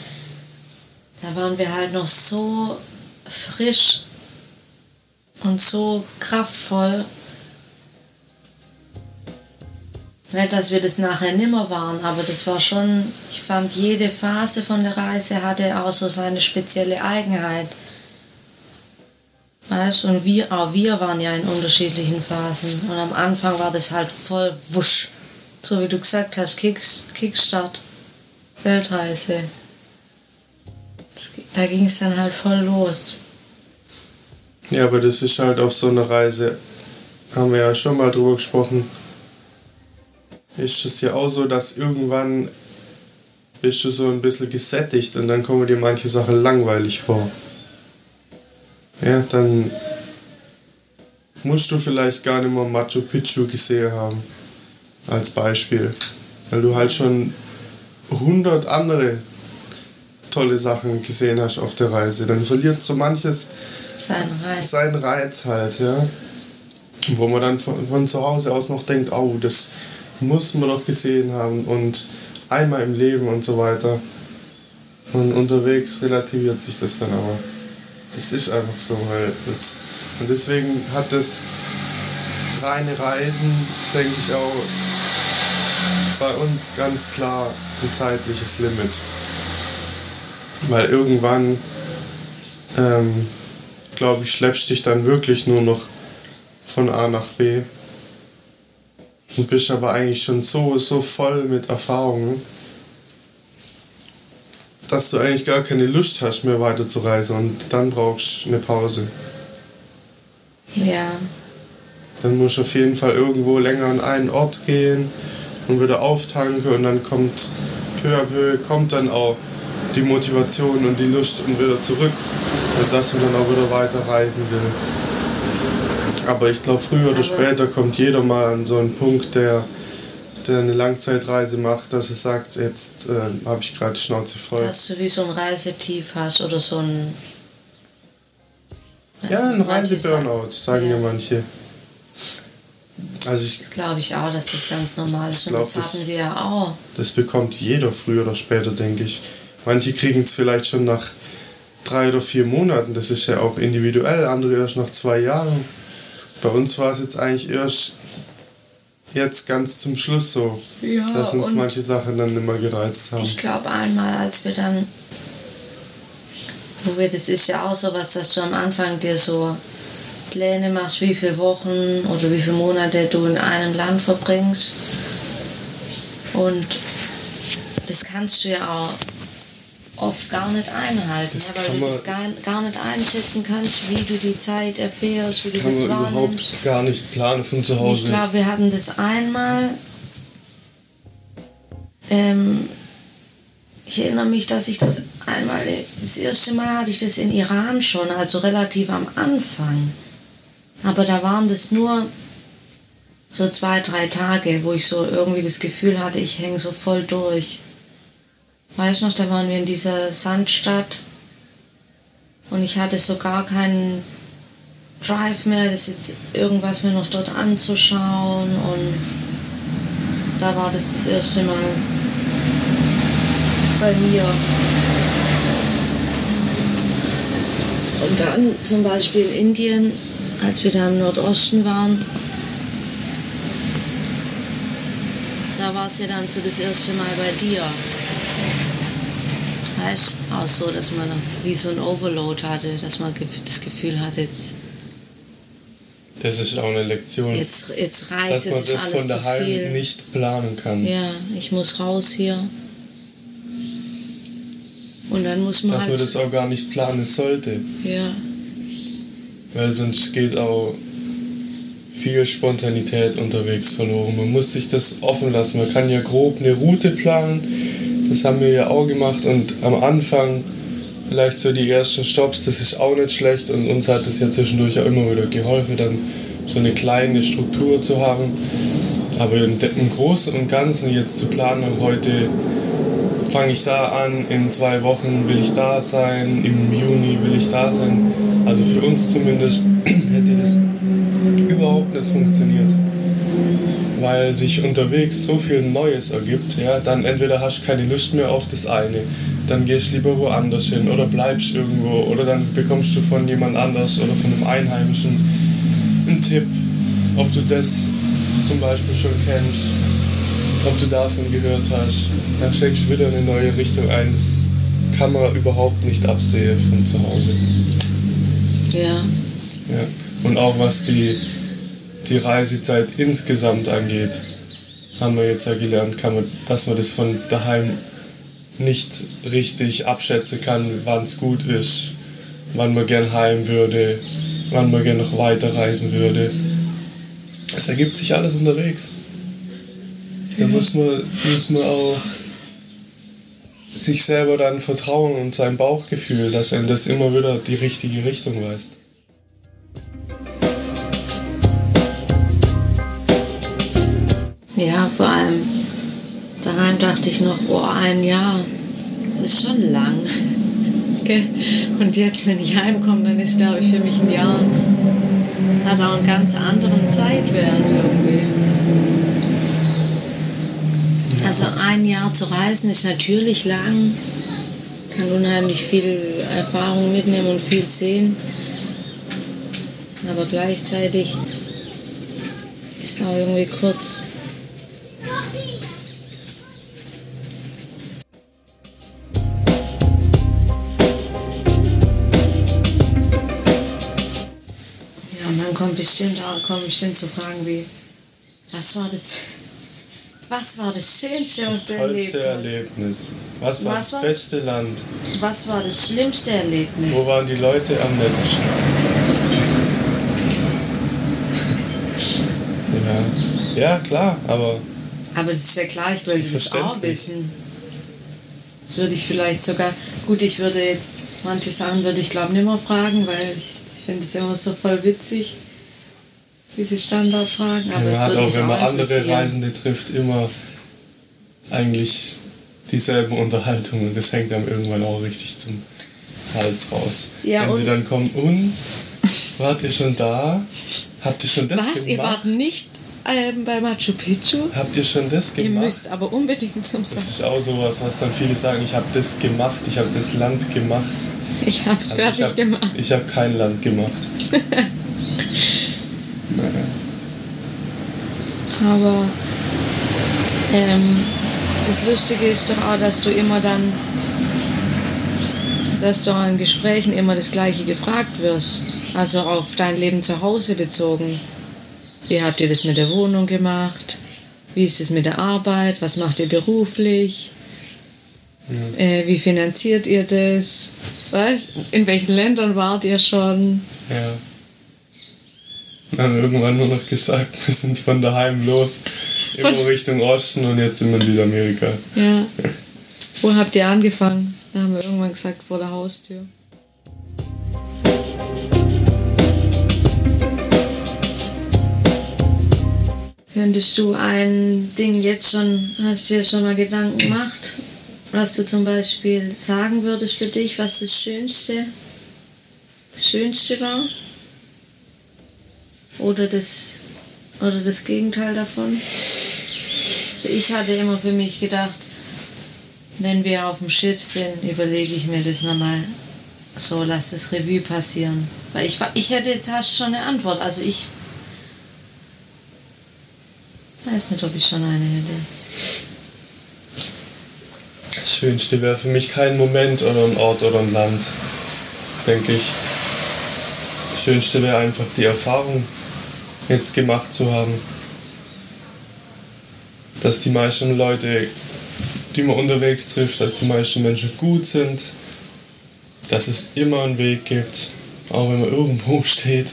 da waren wir halt noch so frisch und so kraftvoll. Nicht, dass wir das nachher nimmer waren, aber das war schon, ich fand, jede Phase von der Reise hatte auch so seine spezielle Eigenheit. Weißt und wir, auch wir waren ja in unterschiedlichen Phasen. Und am Anfang war das halt voll wusch. So wie du gesagt hast, Kicks, Kickstart, Weltreise. Da ging es dann halt voll los. Ja, aber das ist halt auf so einer Reise, haben wir ja schon mal drüber gesprochen, ist es ja auch so, dass irgendwann bist du so ein bisschen gesättigt und dann kommen dir manche Sachen langweilig vor. Ja, dann musst du vielleicht gar nicht mehr Machu Picchu gesehen haben. als Beispiel. Weil du halt schon 100 andere tolle Sachen gesehen hast auf der Reise. Dann verliert so manches Sein Reiz. seinen Reiz halt, ja. Wo man dann von, von zu Hause aus noch denkt, oh, das muss man doch gesehen haben und einmal im Leben und so weiter. Und unterwegs relativiert sich das dann aber. Es ist einfach so, weil jetzt, und deswegen hat das reine Reisen, denke ich auch, bei uns ganz klar ein zeitliches Limit. Weil irgendwann, ähm, glaube ich, schleppst dich dann wirklich nur noch von A nach B. Und bist aber eigentlich schon so, so voll mit Erfahrungen, dass du eigentlich gar keine Lust hast, mehr weiter zu reisen und dann brauchst du eine Pause. Ja. Dann musst du auf jeden Fall irgendwo länger an einen Ort gehen und wieder auftanken und dann kommt peu à peu kommt dann auch die Motivation und die Lust und wieder zurück und dass man dann auch wieder weiter reisen will. Aber ich glaube, früher oder später kommt jeder mal an so einen Punkt, der, der eine Langzeitreise macht, dass er sagt, jetzt äh, habe ich gerade Schnauze voll. Dass du wie so ein Reisetief hast oder so ein. ja, ein Reiseburnout, sagen ja Ja. manche. Also ich Das glaube ich auch, dass das ganz normal ist. Und das das- hatten wir ja auch. Das bekommt jeder früher oder später, denke ich. Manche kriegen es vielleicht schon nach drei oder vier Monaten, das ist ja auch individuell, andere erst nach zwei Jahren. Bei uns war es jetzt eigentlich erst jetzt ganz zum Schluss so, Ja, dass uns manche Sachen dann immer gereizt haben. Ich glaube einmal, als wir dann, wo wir, das ist ja auch so was, dass du am Anfang dir so Pläne machst, wie viele Wochen oder wie viele Monate du in einem Land verbringst. Und das kannst du ja auch oft gar nicht einhalten, Das ja, weil kann du das gar, gar nicht einschätzen kannst, wie du die Zeit erfährst, wie Das du kann das man wahrnimmst. überhaupt gar nicht planen von zu Ich Hause. glaube, wir hatten das einmal. Ähm, ich erinnere mich, dass ich das einmal, das erste Mal hatte ich das in Iran schon, also relativ am Anfang. Aber da waren das nur so zwei, drei Tage, wo ich so irgendwie das Gefühl hatte, ich hänge so voll durch. Weißt du noch, da waren wir in dieser Sandstadt und ich hatte so gar keinen Drive mehr, das jetzt irgendwas mir noch dort anzuschauen und da war das das erste Mal bei mir. Und dann zum Beispiel in Indien, als wir da im Nordosten waren, da war es ja dann so das erste Mal bei dir. Weißt auch so, dass man wie so ein Overload hatte, dass man das Gefühl hatte, jetzt, Das ist auch eine Lektion, jetzt, jetzt reicht dass man jetzt das von daheim viel. nicht planen kann. Ja, ich muss raus hier. Und dann muss man Dass halt. man das auch gar nicht planen sollte. ja, Weil sonst geht auch viel Spontanität unterwegs verloren. Man muss sich das offen lassen. Man kann ja grob eine Route planen. Das haben wir ja auch gemacht. Und am Anfang vielleicht so die ersten Stops, das ist auch nicht schlecht. Und uns hat das ja zwischendurch auch immer wieder geholfen, dann so eine kleine Struktur zu haben. Aber im, Großen und Ganzen jetzt zu planen, heute fange ich da an, in zwei Wochen will ich da sein, im Juni will ich da sein. Also für uns zumindest <clears throat> hätte das überhaupt nicht funktioniert. Weil sich unterwegs so viel Neues ergibt, ja, dann entweder hast du keine Lust mehr auf das eine, dann gehst du lieber woanders hin oder bleibst irgendwo oder dann bekommst du von jemand anders oder von einem Einheimischen einen Tipp, ob du das zum Beispiel schon kennst, ob du davon gehört hast, dann schlägst du wieder eine neue Richtung ein. Das kann man überhaupt nicht absehen von zu Hause. ja, Ja. Und auch was die, die Reisezeit insgesamt angeht, haben wir jetzt ja gelernt, kann man, dass man das von daheim nicht richtig abschätzen kann, wann es gut ist, wann man gern heim würde, wann man gern noch weiter reisen würde. Es ergibt sich alles unterwegs. Da muss man, muss man auch sich selber dann vertrauen und sein Bauchgefühl, dass er das immer wieder die richtige Richtung weist. Ja, vor allem daheim dachte ich noch, boah, ein Jahr, das ist schon lang. <laughs> Und jetzt, wenn ich heimkomme, dann ist, glaube ich, für mich ein Jahr, hat auch einen ganz anderen Zeitwert irgendwie. Also ein Jahr zu reisen ist natürlich lang, kann unheimlich viel Erfahrung mitnehmen und viel sehen. Aber gleichzeitig ist auch irgendwie kurz. Bestimmt auch, kommen bestimmt so Fragen wie, was war das, was war das Schönste, was Das du erlebt tollste hast? Erlebnis. Was war Was das war's? beste Land? Was war das schlimmste Erlebnis? Wo waren die Leute am nettesten? ja. ja, klar, aber Aber es ist ja klar, ich wollte das auch wissen. Das würde ich vielleicht sogar, gut, ich würde jetzt, manche Sachen würde ich glaube nicht mehr fragen, weil ich, ich finde es immer so voll witzig, diese Standardfragen. Aber man es hat würde auch, wenn man andere. Reisende trifft, immer eigentlich dieselben Unterhaltungen. Das hängt einem irgendwann auch richtig zum Hals raus. Ja, wenn sie dann kommen, und? Wart ihr schon da? Habt ihr schon das Was, ihr gemacht? wart nicht ähm, bei Machu Picchu? Habt ihr schon das Ihr gemacht? müsst aber unbedingt zum Das Sagen. ist auch sowas, was dann viele sagen, ich habe das gemacht, ich habe das Land gemacht. Ich hab's Also fertig ich habe gemacht. ich hab kein Land gemacht. <laughs> Aber ähm, das Lustige ist doch auch, dass du immer dann, dass du in Gesprächen immer das Gleiche gefragt wirst. Also auf dein Leben zu Hause bezogen. Wie habt ihr das mit der Wohnung gemacht? Wie ist es mit der Arbeit? Was macht ihr beruflich? Äh, wie finanziert ihr das? Was? In welchen Ländern wart ihr schon? Ja. Wir haben irgendwann nur noch gesagt, <laughs> wir sind von daheim los, immer Von- Richtung Osten und jetzt sind wir in Südamerika. Ja. Wo habt ihr angefangen? Da haben wir irgendwann gesagt, vor der Haustür. Könntest du ein Ding jetzt schon, hast du dir schon mal Gedanken gemacht, was du zum Beispiel sagen würdest für dich, was das Schönste, das Schönste war? Oder das, oder das Gegenteil davon? Also ich hatte immer für mich gedacht, wenn wir auf dem Schiff sind, überlege ich mir das nochmal so, lass das Revue passieren. Weil ich, ich hätte jetzt hast schon eine Antwort. Also ich weiß nicht, ob ich schon eine hätte. Das Schönste wäre für mich kein Moment oder ein Ort oder ein Land, denke ich. Schönste wäre einfach die Erfahrung jetzt gemacht zu haben. Dass die meisten Leute, die man unterwegs trifft, dass die meisten Menschen gut sind, dass es immer einen Weg gibt, auch wenn man <laughs> irgendwo steht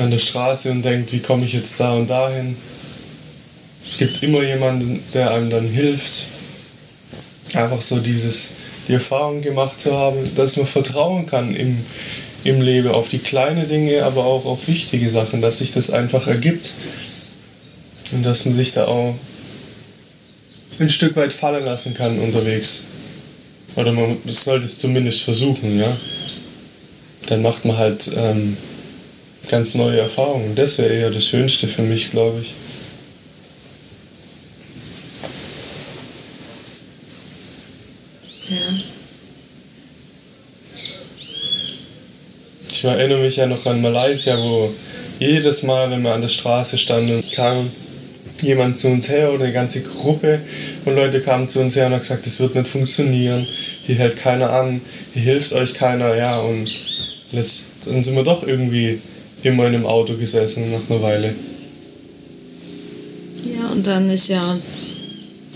an der Straße und denkt, wie komme ich jetzt da und dahin. Es gibt immer jemanden, der einem dann hilft. Einfach so dieses, die Erfahrung gemacht zu haben, dass man vertrauen kann im, im Leben auf die kleinen Dinge, aber auch auf wichtige Sachen, dass sich das einfach ergibt. Und dass man sich da auch ein Stück weit fallen lassen kann unterwegs. Oder man sollte es zumindest versuchen, ja. Dann macht man halt ähm, ganz neue Erfahrungen. Das wäre eher das Schönste für mich, glaube ich. Ja. Ich erinnere mich ja noch an Malaysia, wo jedes Mal, wenn wir an der Straße standen, kam jemand zu uns her oder eine ganze Gruppe von Leute kamen zu uns her und hat gesagt, das wird nicht funktionieren, hier hält keiner an, hier hilft euch keiner, ja, und dann sind wir doch irgendwie immer in einem Auto gesessen nach einer Weile. Ja, und dann ist ja.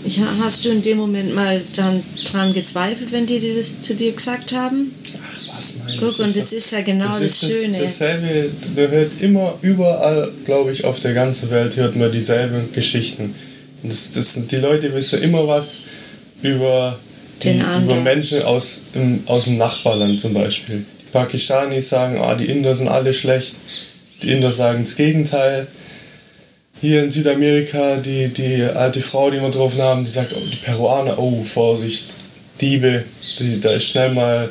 Ich, hast du in dem Moment mal dann dran gezweifelt, wenn die das zu dir gesagt haben? Ach was, nein. Guck, und das doch- ist ja genau das, ist Schöne. dasselbe, man hört immer, überall, glaube ich, auf der ganzen Welt hört man dieselben Geschichten. Und das, das, die Leute wissen immer was über, die, über. Menschen aus, im, aus dem Nachbarland zum Beispiel. Die Pakistanis sagen, ah, die Inder sind alle schlecht. Die Inder sagen das Gegenteil. Hier in Südamerika, die, die alte Frau, die wir getroffen haben, die sagt, oh, die Peruaner, oh, Vorsicht, Diebe, die, da ist schnell mal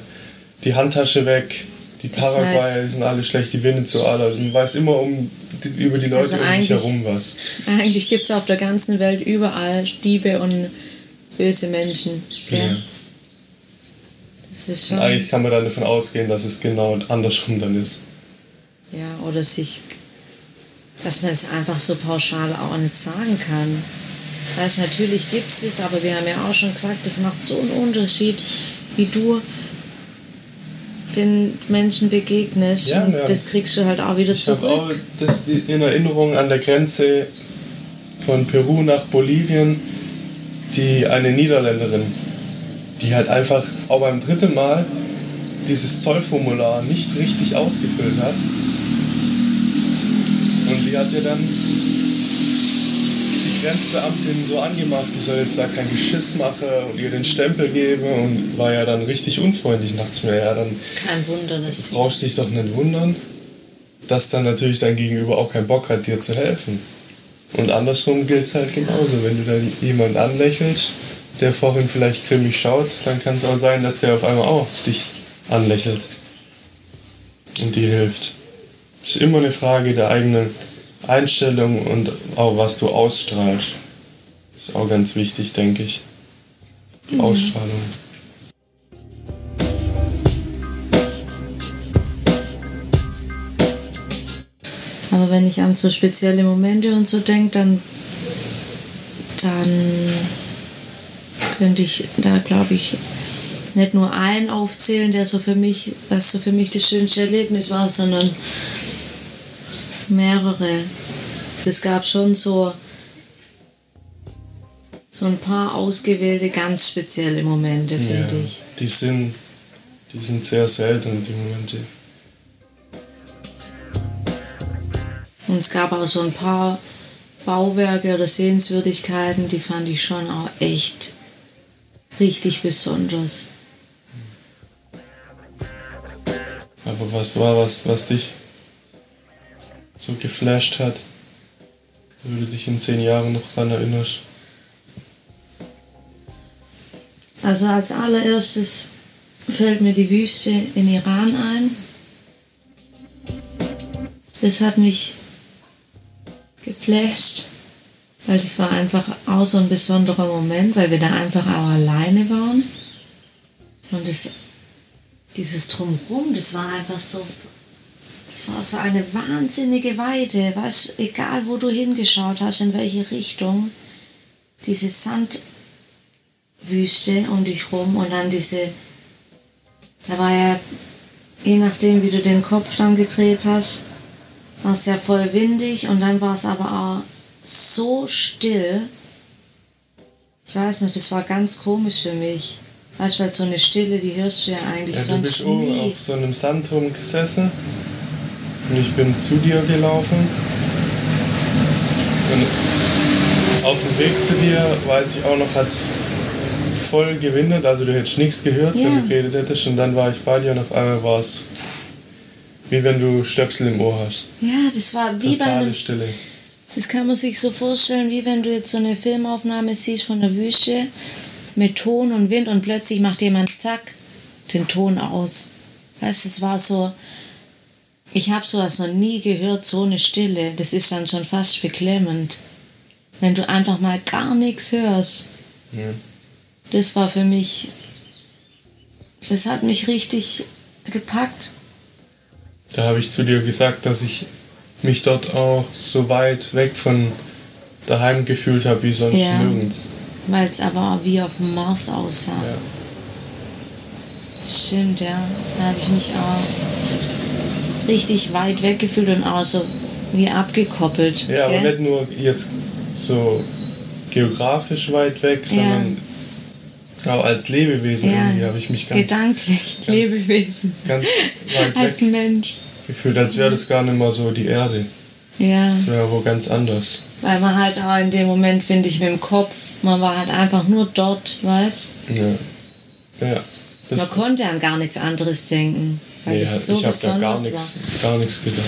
die Handtasche weg. Die Paraguay das heißt, sind alle schlecht, die Venezuela. Man weiß immer um, über die Leute also um sich herum was. Eigentlich gibt es auf der ganzen Welt überall Diebe und böse Menschen. Ja. ja. Das ist schon und eigentlich kann man dann davon ausgehen, dass es genau andersrum dann ist. Ja, oder sich, dass man es einfach so pauschal auch nicht sagen kann. Weißt, natürlich gibt es es, aber wir haben ja auch schon gesagt, das macht so einen Unterschied, wie du den Menschen begegnest. Ja, ja, das kriegst du halt auch wieder ich zurück. Ich habe auch das in Erinnerung an der Grenze von Peru nach Bolivien, die eine Niederländerin, die halt einfach auch beim dritten Mal dieses Zollformular nicht richtig ausgefüllt hat. Die hat ja dann die Grenzbeamtin so angemacht, die soll jetzt da kein Geschiss machen und ihr den Stempel geben und war ja dann richtig unfreundlich. Dachte ich mir, ja, dann. Kein Wunder, das. Brauchst dich doch nicht wundern, dass dann natürlich dein Gegenüber auch keinen Bock hat, dir zu helfen. Und andersrum gilt es halt genauso. Wenn du dann jemanden anlächelst, der vorhin vielleicht grimmig schaut, dann kann es auch sein, dass der auf einmal auch dich anlächelt und dir hilft. Es ist immer eine Frage der eigenen Einstellung und auch was du ausstrahlst. Ist auch ganz wichtig, denke ich. Mhm. Ausstrahlung. Aber wenn ich an so spezielle Momente und so denke, dann, dann könnte ich da, glaube ich, nicht nur einen aufzählen, der so für mich, was so für mich das schönste Erlebnis war, sondern mehrere. Es gab schon so, so ein paar ausgewählte, ganz spezielle Momente, finde ja, ich. Die sind, die sind sehr selten, die Momente. Und es gab auch so ein paar Bauwerke oder Sehenswürdigkeiten, die fand ich schon auch echt richtig besonders. Aber was war was, was dich so geflasht hat, du dich in zehn Jahren noch dran erinnerst? Also als allererstes fällt mir die Wüste in Iran ein. Das hat mich geflasht, weil das war einfach auch so ein besonderer Moment, weil wir da einfach auch alleine waren. Und das, dieses Drumherum, das war einfach so es war so eine wahnsinnige Weide, weißt egal wo du hingeschaut hast, in welche Richtung, diese Sandwüste um dich rum und dann diese, da war ja, je nachdem wie du den Kopf dann gedreht hast, war es ja voll windig und dann war es aber auch so still. Ich weiß nicht, das war ganz komisch für mich. Weißt du, weil so eine Stille, die hörst du ja eigentlich ja, sonst du bist nie. oben auf so einem Sandturm gesessen und ich bin zu dir gelaufen. Und auf dem Weg zu dir weiß ich auch noch, hat es voll gewindet. Also du hättest nichts gehört, ja. wenn du geredet hättest. Und dann war ich bei dir und auf einmal war es wie wenn du Stöpsel im Ohr hast. Ja, das war wie Totale bei einer Stille. Das kann man sich so vorstellen, wie wenn du jetzt so eine Filmaufnahme siehst von der Wüste mit Ton und Wind und plötzlich macht jemand zack den Ton aus. Weißt, du, es war so, ich habe sowas noch nie gehört, so eine Stille. Das ist dann schon fast beklemmend. Wenn du einfach mal gar nichts hörst. Ja. Das war für mich. Das hat mich richtig gepackt. Da habe ich zu dir gesagt, dass ich mich dort auch so weit weg von daheim gefühlt habe wie sonst ja, nirgends. Weil es aber wie auf dem Mars aussah. Ja. Stimmt, ja. Da habe ich mich auch richtig weit weggefühlt und auch so wie abgekoppelt. Ja, gell? aber nicht nur jetzt so geografisch weit weg, sondern ja. auch als Lebewesen ja. irgendwie habe ich mich ganz. Gedanklich, ganz, Lebewesen. Ganz weit <laughs> als weg Mensch. gefühlt, als wäre das gar nicht mal so die Erde. Ja. Das wäre wo ganz anders. Weil man halt auch in dem Moment, finde ich, mit dem Kopf, man war halt einfach nur dort, weißt Ja. Ja. man konnte an gar nichts anderes denken. Weil nee, das so ich habe da gar nichts, gar nichts gedacht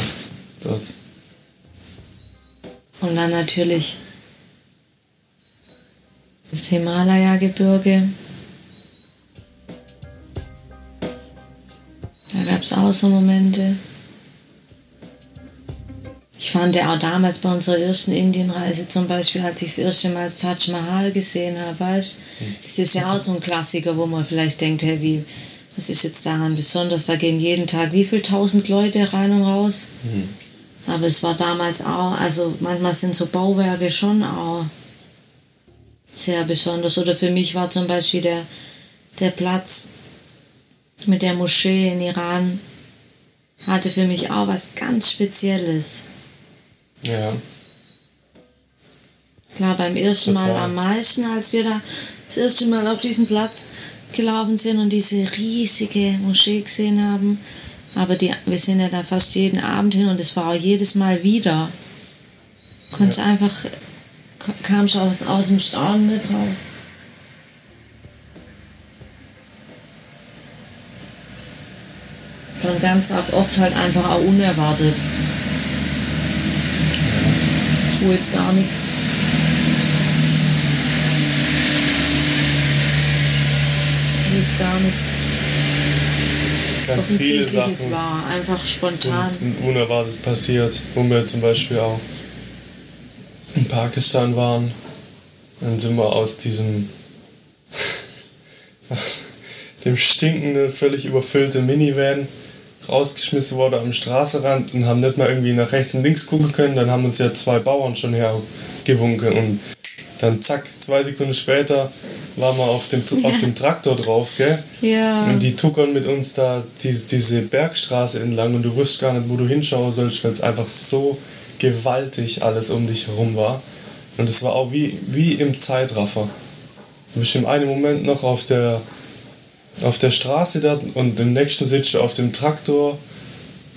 dort. Und dann natürlich das Himalaya-Gebirge. Da gab es auch so Momente. Ich fand ja auch damals bei unserer ersten Indienreise zum Beispiel, als ich das erste Mal das Taj Mahal gesehen habe, weißt das ist ja auch so ein Klassiker, wo man vielleicht denkt, hey, wie, was ist jetzt daran besonders? Da gehen jeden Tag wie viel tausend Leute rein und raus. Aber es war damals auch, also manchmal sind so Bauwerke schon auch sehr besonders. Oder für mich war zum Beispiel der, der Platz mit der Moschee in Iran, hatte für mich auch was ganz Spezielles. Ja. Klar, beim ersten Mal Total. am meisten, als wir da das erste Mal auf diesen Platz gelaufen sind und diese riesige Moschee gesehen haben. Aber die, wir sind ja da fast jeden Abend hin und es war auch jedes Mal wieder. Konntest einfach, kam schon aus, aus dem Staunen nicht drauf. Dann ganz ab, oft halt einfach auch unerwartet. Wo jetzt gar nichts jetzt gar nichts Ganz viele Offensichtliches Sachen war. Einfach spontan. sind, sind unerwartet passiert, wo wir zum Beispiel auch in Pakistan waren. Dann sind wir aus diesem <laughs> aus dem stinkenden, völlig überfüllten Minivan rausgeschmissen worden am Straßenrand und haben nicht mal irgendwie nach rechts und links gucken können. Dann haben uns ja zwei Bauern schon hergewunken und dann zack, zwei Sekunden später waren wir auf dem, auf dem Traktor drauf, gell? Ja. Und die tuckern mit uns da diese, diese Bergstraße entlang und du wusstest gar nicht, wo du hinschauen sollst, weil es einfach so gewaltig alles um dich herum war. Und es war auch wie, wie im Zeitraffer. Du bist im einen Moment noch auf der, auf der Straße da und im nächsten sitzt du auf dem Traktor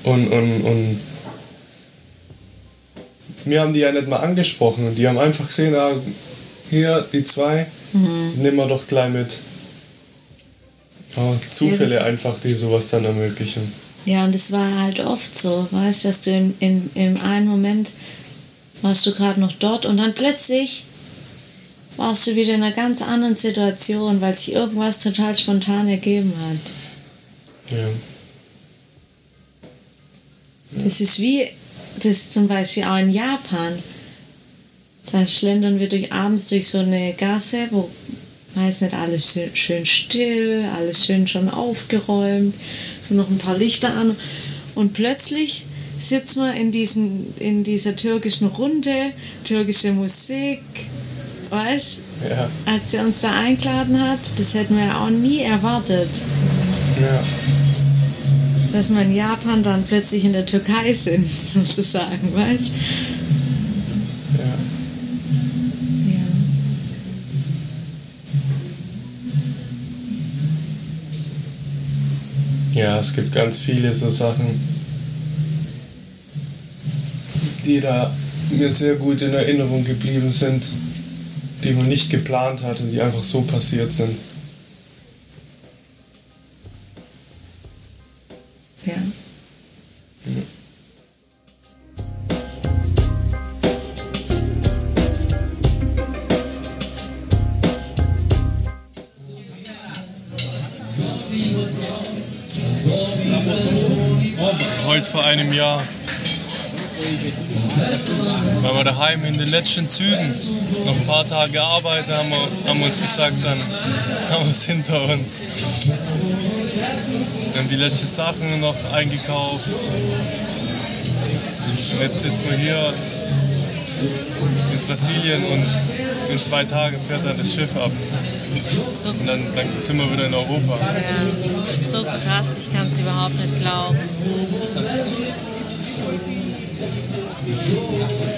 und, und, und wir haben die ja nicht mal angesprochen. Und die haben einfach gesehen, ah, hier die zwei, die nehmen wir doch gleich mit. Ja, Zufälle Ja, das- einfach, die sowas dann ermöglichen. Ja, und es war halt oft so, weißt du, dass du in, in, in einem Moment warst du gerade noch dort und dann plötzlich warst du wieder in einer ganz anderen Situation, weil sich irgendwas total spontan ergeben hat. Ja. Das ist wie, das zum Beispiel auch in Japan. Da schlendern wir durch, abends durch so eine Gasse, wo weiß nicht, alles schön- still, alles schön schon aufgeräumt, sind noch ein paar Lichter an. Und plötzlich sitzen wir in, diesem, in dieser türkischen Runde, türkische Musik, weißt Ja. als er uns da eingeladen hat, das hätten wir ja auch nie erwartet, ja. dass wir in Japan dann plötzlich in der Türkei sind, <laughs> sozusagen, weißt Ja, es gibt ganz viele so Sachen, die da mir sehr gut in Erinnerung geblieben sind, die man nicht geplant hatte, die einfach so passiert sind. Vor einem Jahr waren wir daheim in den letzten Zügen. Noch ein paar Tage gearbeitet, haben wir, haben wir uns gesagt, dann haben wir es hinter uns. Wir haben die letzten Sachen noch eingekauft. Und jetzt sitzen wir hier in Brasilien und in zwei Tagen fährt dann das Schiff ab. So, Und dann, dann sind wir wieder in Europa. ja, so krass, kann es überhaupt nicht glauben.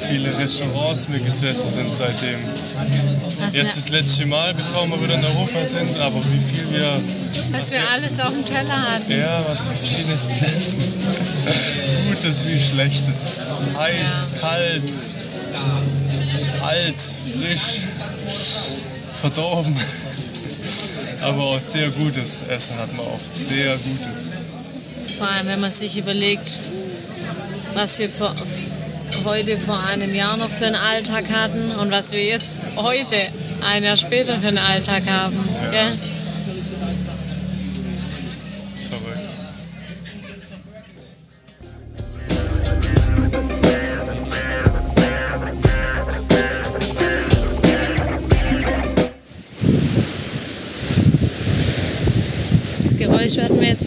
Viele Restaurants wir gesessen sind seitdem. Was, Jetzt wir, das letzte Mal, bevor wir wieder in Europa sind, aber wie viel wir, was wir alles auf dem Teller hatten. ja, was für verschiedenes Essen. Gutes wie Schlechtes. Heiß, kalt, alt, frisch, verdorben. Aber auch sehr gutes Essen hat man oft. Sehr gutes. Vor allem, wenn man sich überlegt, was wir vor, heute vor einem Jahr noch für einen Alltag hatten und was wir jetzt heute, ein Jahr später, für einen Alltag haben. Gell?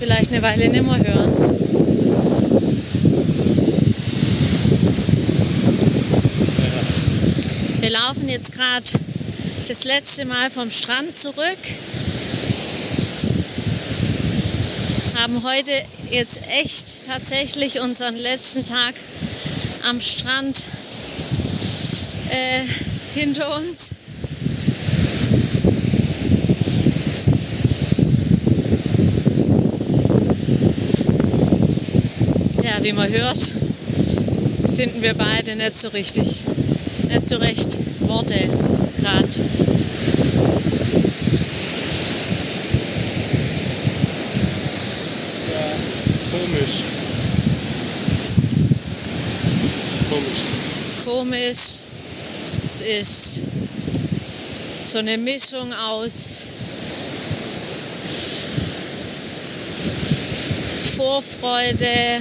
Vielleicht eine Weile nimmer hören. Wir laufen jetzt gerade das letzte Mal vom Strand zurück. Haben heute jetzt echt tatsächlich unseren letzten Tag am Strand äh, hinter uns. Ja, wie man hört, finden wir beide nicht so richtig, nicht so recht Worte gerade. Ja, das ist komisch. Komisch. Komisch. Es ist so eine Mischung aus Vorfreude,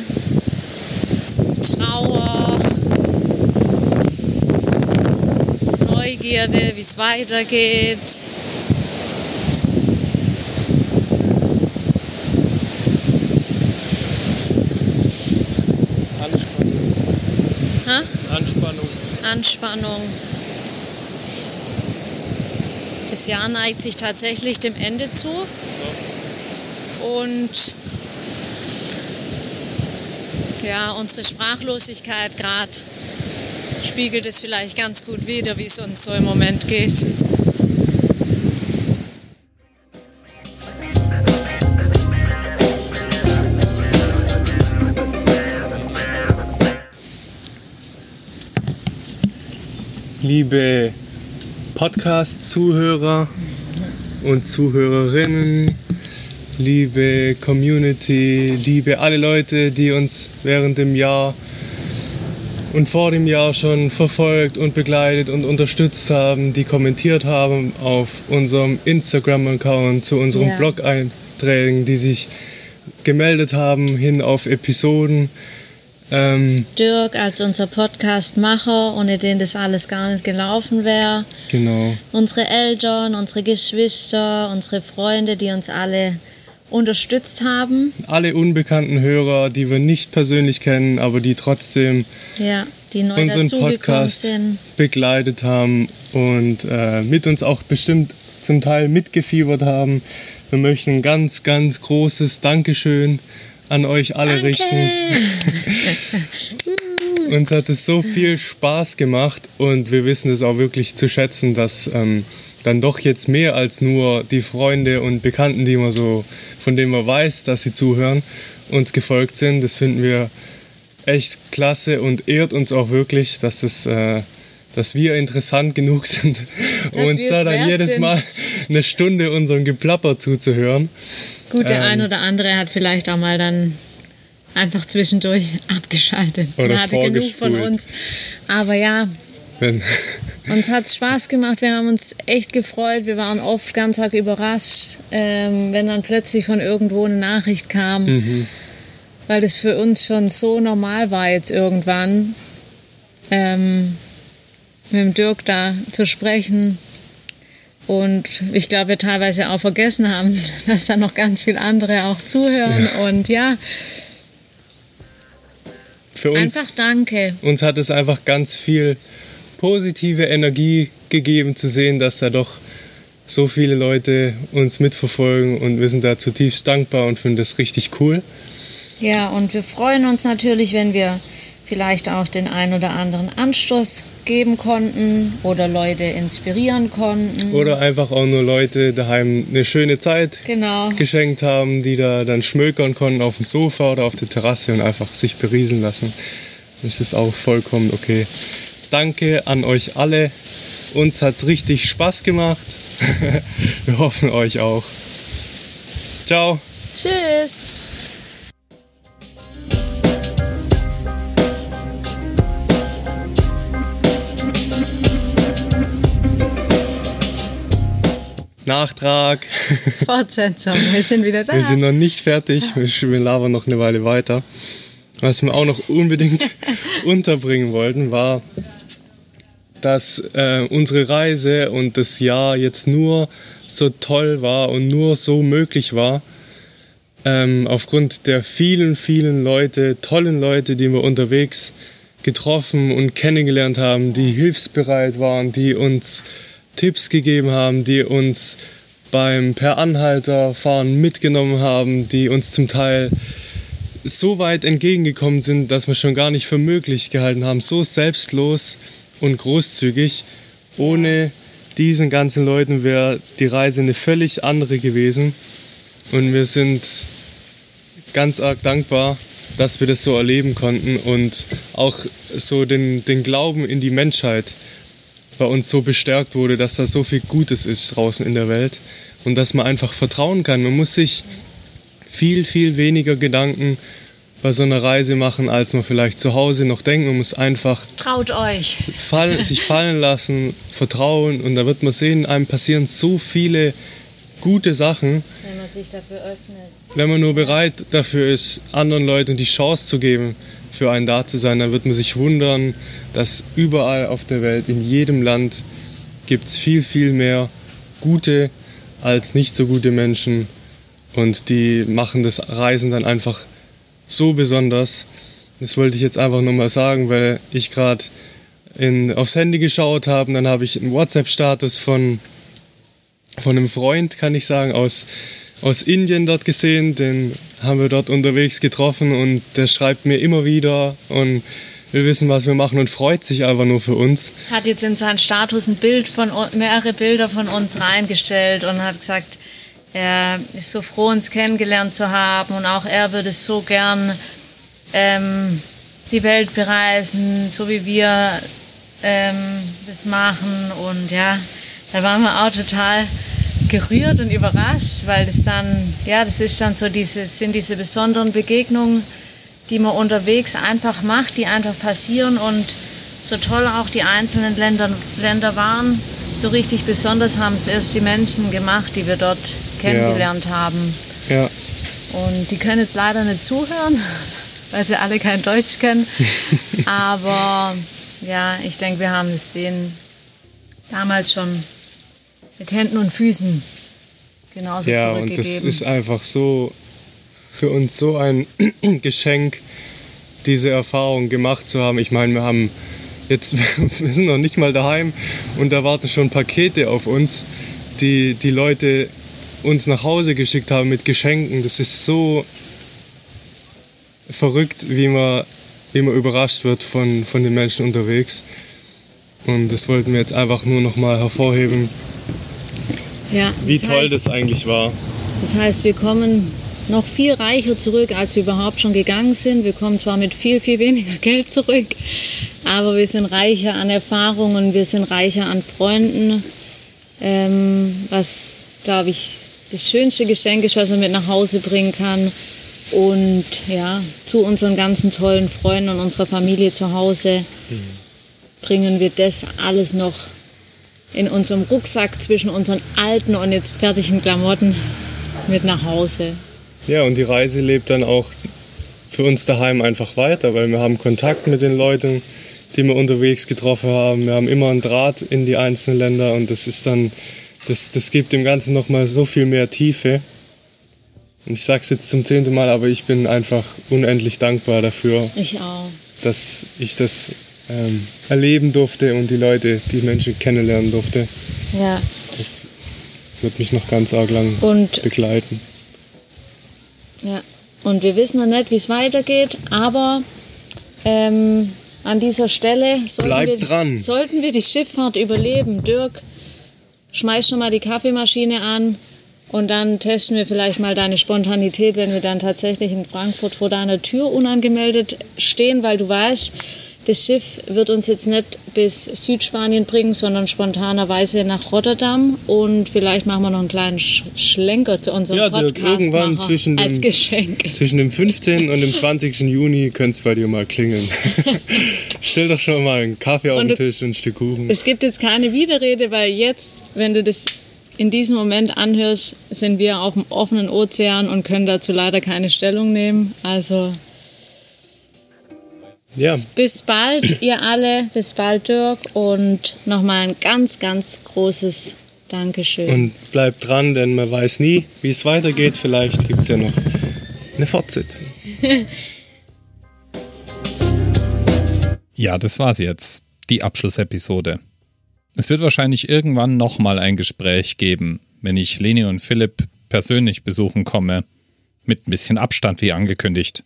Trauer, Neugierde, wie es weitergeht. Anspannung. Anspannung. Anspannung. Das Jahr neigt sich tatsächlich dem Ende zu. Und ja, unsere Sprachlosigkeit gerade spiegelt es vielleicht ganz gut wider, wie es uns so im Moment geht. Liebe Podcast-Zuhörer und Zuhörerinnen, liebe Community, liebe alle Leute, die uns während dem Jahr und vor dem Jahr schon verfolgt und begleitet und unterstützt haben, die kommentiert haben auf unserem Instagram-Account zu unseren Ja. Blog-Einträgen, die sich gemeldet haben hin auf Episoden. Ähm, Dirk als unser Podcast-Macher, ohne den das alles gar nicht gelaufen wäre. genau. Unsere Eltern, unsere Geschwister, unsere Freunde, die uns alle unterstützt haben. alle unbekannten Hörer, die wir nicht persönlich kennen, aber die trotzdem Ja, die unseren Podcast sind. begleitet haben und äh, mit uns auch bestimmt zum Teil mitgefiebert haben. Wir möchten ein ganz, ganz großes Dankeschön an euch alle richten. <laughs> Uns hat es so viel Spaß gemacht und wir wissen es auch wirklich zu schätzen, dass ähm, dann doch jetzt mehr als nur die Freunde und Bekannten, die man so, von denen man weiß, dass sie zuhören, uns gefolgt sind. Das finden wir echt klasse und ehrt uns auch wirklich, dass, das, äh, dass wir interessant genug <laughs> sind, um Dass uns da dann jedes sind. Mal eine Stunde unserem Geplapper zuzuhören. Gut, der Ähm, ein oder andere hat vielleicht auch mal dann einfach zwischendurch <laughs> abgeschaltet. Oder Er hatte genug von uns. Aber ja, Wenn, uns hat es Spaß gemacht. Wir haben uns echt gefreut. Wir waren oft ganz arg überrascht, ähm, wenn dann plötzlich von irgendwo eine Nachricht kam. Mhm. Weil das für uns schon so normal war jetzt irgendwann, ähm, mit dem Dirk da zu sprechen. Und ich glaube, wir teilweise auch vergessen haben, <laughs> dass da noch ganz viele andere auch zuhören. Und ja, für uns, einfach danke. uns hat es einfach ganz viel positive Energie gegeben zu sehen, dass da doch so viele Leute uns mitverfolgen und wir sind da zutiefst dankbar und finden das richtig cool. Ja, und wir freuen uns natürlich, wenn wir vielleicht auch den ein oder anderen Anstoß geben konnten oder Leute inspirieren konnten. Oder einfach auch nur Leute daheim eine schöne Zeit Genau. geschenkt haben, die da dann schmökern konnten auf dem Sofa oder auf der Terrasse und einfach sich beriesen lassen. Das ist auch vollkommen okay. Danke an euch alle. Uns hat es richtig Spaß gemacht. <laughs> Wir hoffen euch auch. Ciao. Tschüss. Nachtrag. <laughs> Fortsetzung. Wir sind wieder da. Wir sind noch nicht fertig. Wir labern noch eine Weile weiter. Was wir auch noch unbedingt <laughs> unterbringen wollten, war dass äh, unsere Reise und das Jahr jetzt nur so toll war und nur so möglich war, ähm, aufgrund der vielen, vielen Leute, tollen Leute, die wir unterwegs getroffen und kennengelernt haben, die hilfsbereit waren, die uns Tipps gegeben haben, die uns beim Per Anhalter fahren mitgenommen haben, die uns zum Teil so weit entgegengekommen sind, dass wir schon gar nicht für möglich gehalten haben, so selbstlos und großzügig. Ohne diesen ganzen Leuten wäre die Reise eine völlig andere gewesen. Und wir sind ganz arg dankbar, dass wir das so erleben konnten und auch so den, den Glauben in die Menschheit bei uns so bestärkt wurde, dass da so viel Gutes ist draußen in der Welt und dass man einfach vertrauen kann. Man muss sich viel, viel weniger Gedanken bei so einer Reise machen, als man vielleicht zu Hause noch denkt. Man muss einfach Traut euch. Fall, <laughs> sich fallen lassen, vertrauen und da wird man sehen, einem passieren so viele gute Sachen, Wenn man sich dafür öffnet. wenn man nur bereit dafür ist, anderen Leuten die Chance zu geben, für einen da zu sein, dann wird man sich wundern, dass überall auf der Welt, in jedem Land, gibt es viel, viel mehr gute als nicht so gute Menschen. Und die machen das Reisen dann einfach so besonders. Das wollte ich jetzt einfach nochmal sagen, weil ich gerade aufs Handy geschaut habe dann habe ich einen WhatsApp-Status von, von einem Freund, kann ich sagen, aus, aus Indien dort gesehen. Den haben wir dort unterwegs getroffen und der schreibt mir immer wieder und will wissen, was wir machen und freut sich einfach nur für uns. Hat jetzt in seinen Status ein Bild von mehrere Bilder von uns reingestellt und hat gesagt, er ist so froh, uns kennengelernt zu haben und auch er würde so gern ähm, die Welt bereisen, so wie wir ähm, das machen. Und ja, da waren wir auch total gerührt und überrascht, weil das dann, ja, das ist dann so diese, sind diese besonderen Begegnungen, die man unterwegs einfach macht, die einfach passieren und so toll auch die einzelnen Länder, Länder waren, so richtig besonders haben es erst die Menschen gemacht, die wir dort kennengelernt haben. Ja, Und die können jetzt leider nicht zuhören, <laughs> weil sie alle kein Deutsch kennen. <laughs> Aber ja, ich denke, wir haben es denen damals schon mit Händen und Füßen genauso ja und zurückgegeben. das ist einfach so für uns so ein <clears throat> Geschenk, diese Erfahrung gemacht zu haben. Ich meine, wir haben jetzt, <laughs> wir sind noch nicht mal daheim und da warten schon Pakete auf uns, die die Leute uns nach Hause geschickt haben mit Geschenken. Das ist so verrückt, wie man, wie man überrascht wird von, von den Menschen unterwegs. Und das wollten wir jetzt einfach nur noch mal hervorheben, ja, wie toll heißt, das eigentlich war. Das heißt, wir kommen noch viel reicher zurück, als wir überhaupt schon gegangen sind. Wir kommen zwar mit viel, viel weniger <laughs> Geld zurück, aber wir sind reicher an Erfahrungen, wir sind reicher an Freunden, ähm, was, glaube ich, das schönste Geschenk ist, was man mit nach Hause bringen kann. Und ja, zu unseren ganzen tollen Freunden und unserer Familie zu Hause bringen wir das alles noch in unserem Rucksack zwischen unseren alten und jetzt fertigen Klamotten mit nach Hause. Ja, und die Reise lebt dann auch für uns daheim einfach weiter, weil wir haben Kontakt mit den Leuten, die wir unterwegs getroffen haben. Wir haben immer einen Draht in die einzelnen Länder und das ist dann, das, das gibt dem Ganzen nochmal so viel mehr Tiefe. Und ich sage es jetzt zum zehnten Mal, aber ich bin einfach unendlich dankbar dafür, Ich auch. dass ich das ähm, erleben durfte und die Leute, die Menschen kennenlernen durfte. Ja. Das wird mich noch ganz arg lang Und, begleiten. ja. und wir wissen noch nicht, wie es weitergeht, aber ähm, an dieser Stelle sollten wir, sollten wir die Schifffahrt überleben. Dirk, schmeiß schon mal die Kaffeemaschine an und dann testen wir vielleicht mal deine Spontanität, wenn wir dann tatsächlich in Frankfurt vor deiner Tür unangemeldet stehen, weil du weißt, das Schiff wird uns jetzt nicht bis Südspanien bringen, sondern spontanerweise nach Rotterdam. Und vielleicht machen wir noch einen kleinen Sch Schlenker zu unserem Ja, Podcast irgendwann zwischen als dem- Geschenk. Zwischen dem 15. und dem 20. Juni könnte es bei dir mal klingeln. <laughs> Stell doch schon mal einen Kaffee auf Und den Tisch und ein Stück Kuchen. Es gibt jetzt keine Widerrede, weil jetzt, wenn du das in diesem Moment anhörst, sind wir auf dem offenen Ozean und können dazu leider keine Stellung nehmen. Also Ja, bis bald, ihr alle. Bis bald, Dirk. Und nochmal ein ganz, ganz großes Dankeschön. und bleibt dran, denn man weiß nie, wie es weitergeht. Vielleicht gibt es ja noch eine Fortsetzung. <laughs> Ja, das war's jetzt. Die Abschlussepisode. Es wird wahrscheinlich irgendwann nochmal ein Gespräch geben, wenn ich Leni und Philipp persönlich besuchen komme. Mit ein bisschen Abstand, wie angekündigt.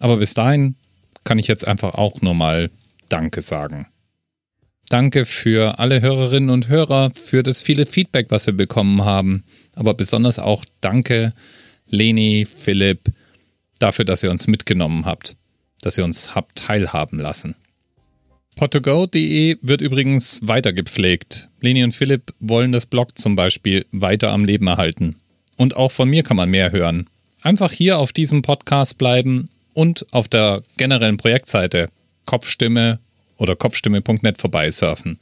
Aber bis dahin kann ich jetzt einfach auch nur mal Danke sagen. Danke für alle Hörerinnen und Hörer, für das viele Feedback, was wir bekommen haben. Aber besonders auch Danke, Leni, Philipp, dafür, dass ihr uns mitgenommen habt, dass ihr uns habt teilhaben lassen. Portogo.de wird übrigens weiter gepflegt. Leni und Philipp wollen das Blog zum Beispiel weiter am Leben erhalten. Und auch von mir kann man mehr hören. Einfach hier auf diesem Podcast bleiben und auf der generellen Projektseite Kopfstimme oder kopfstimme.net vorbeisurfen.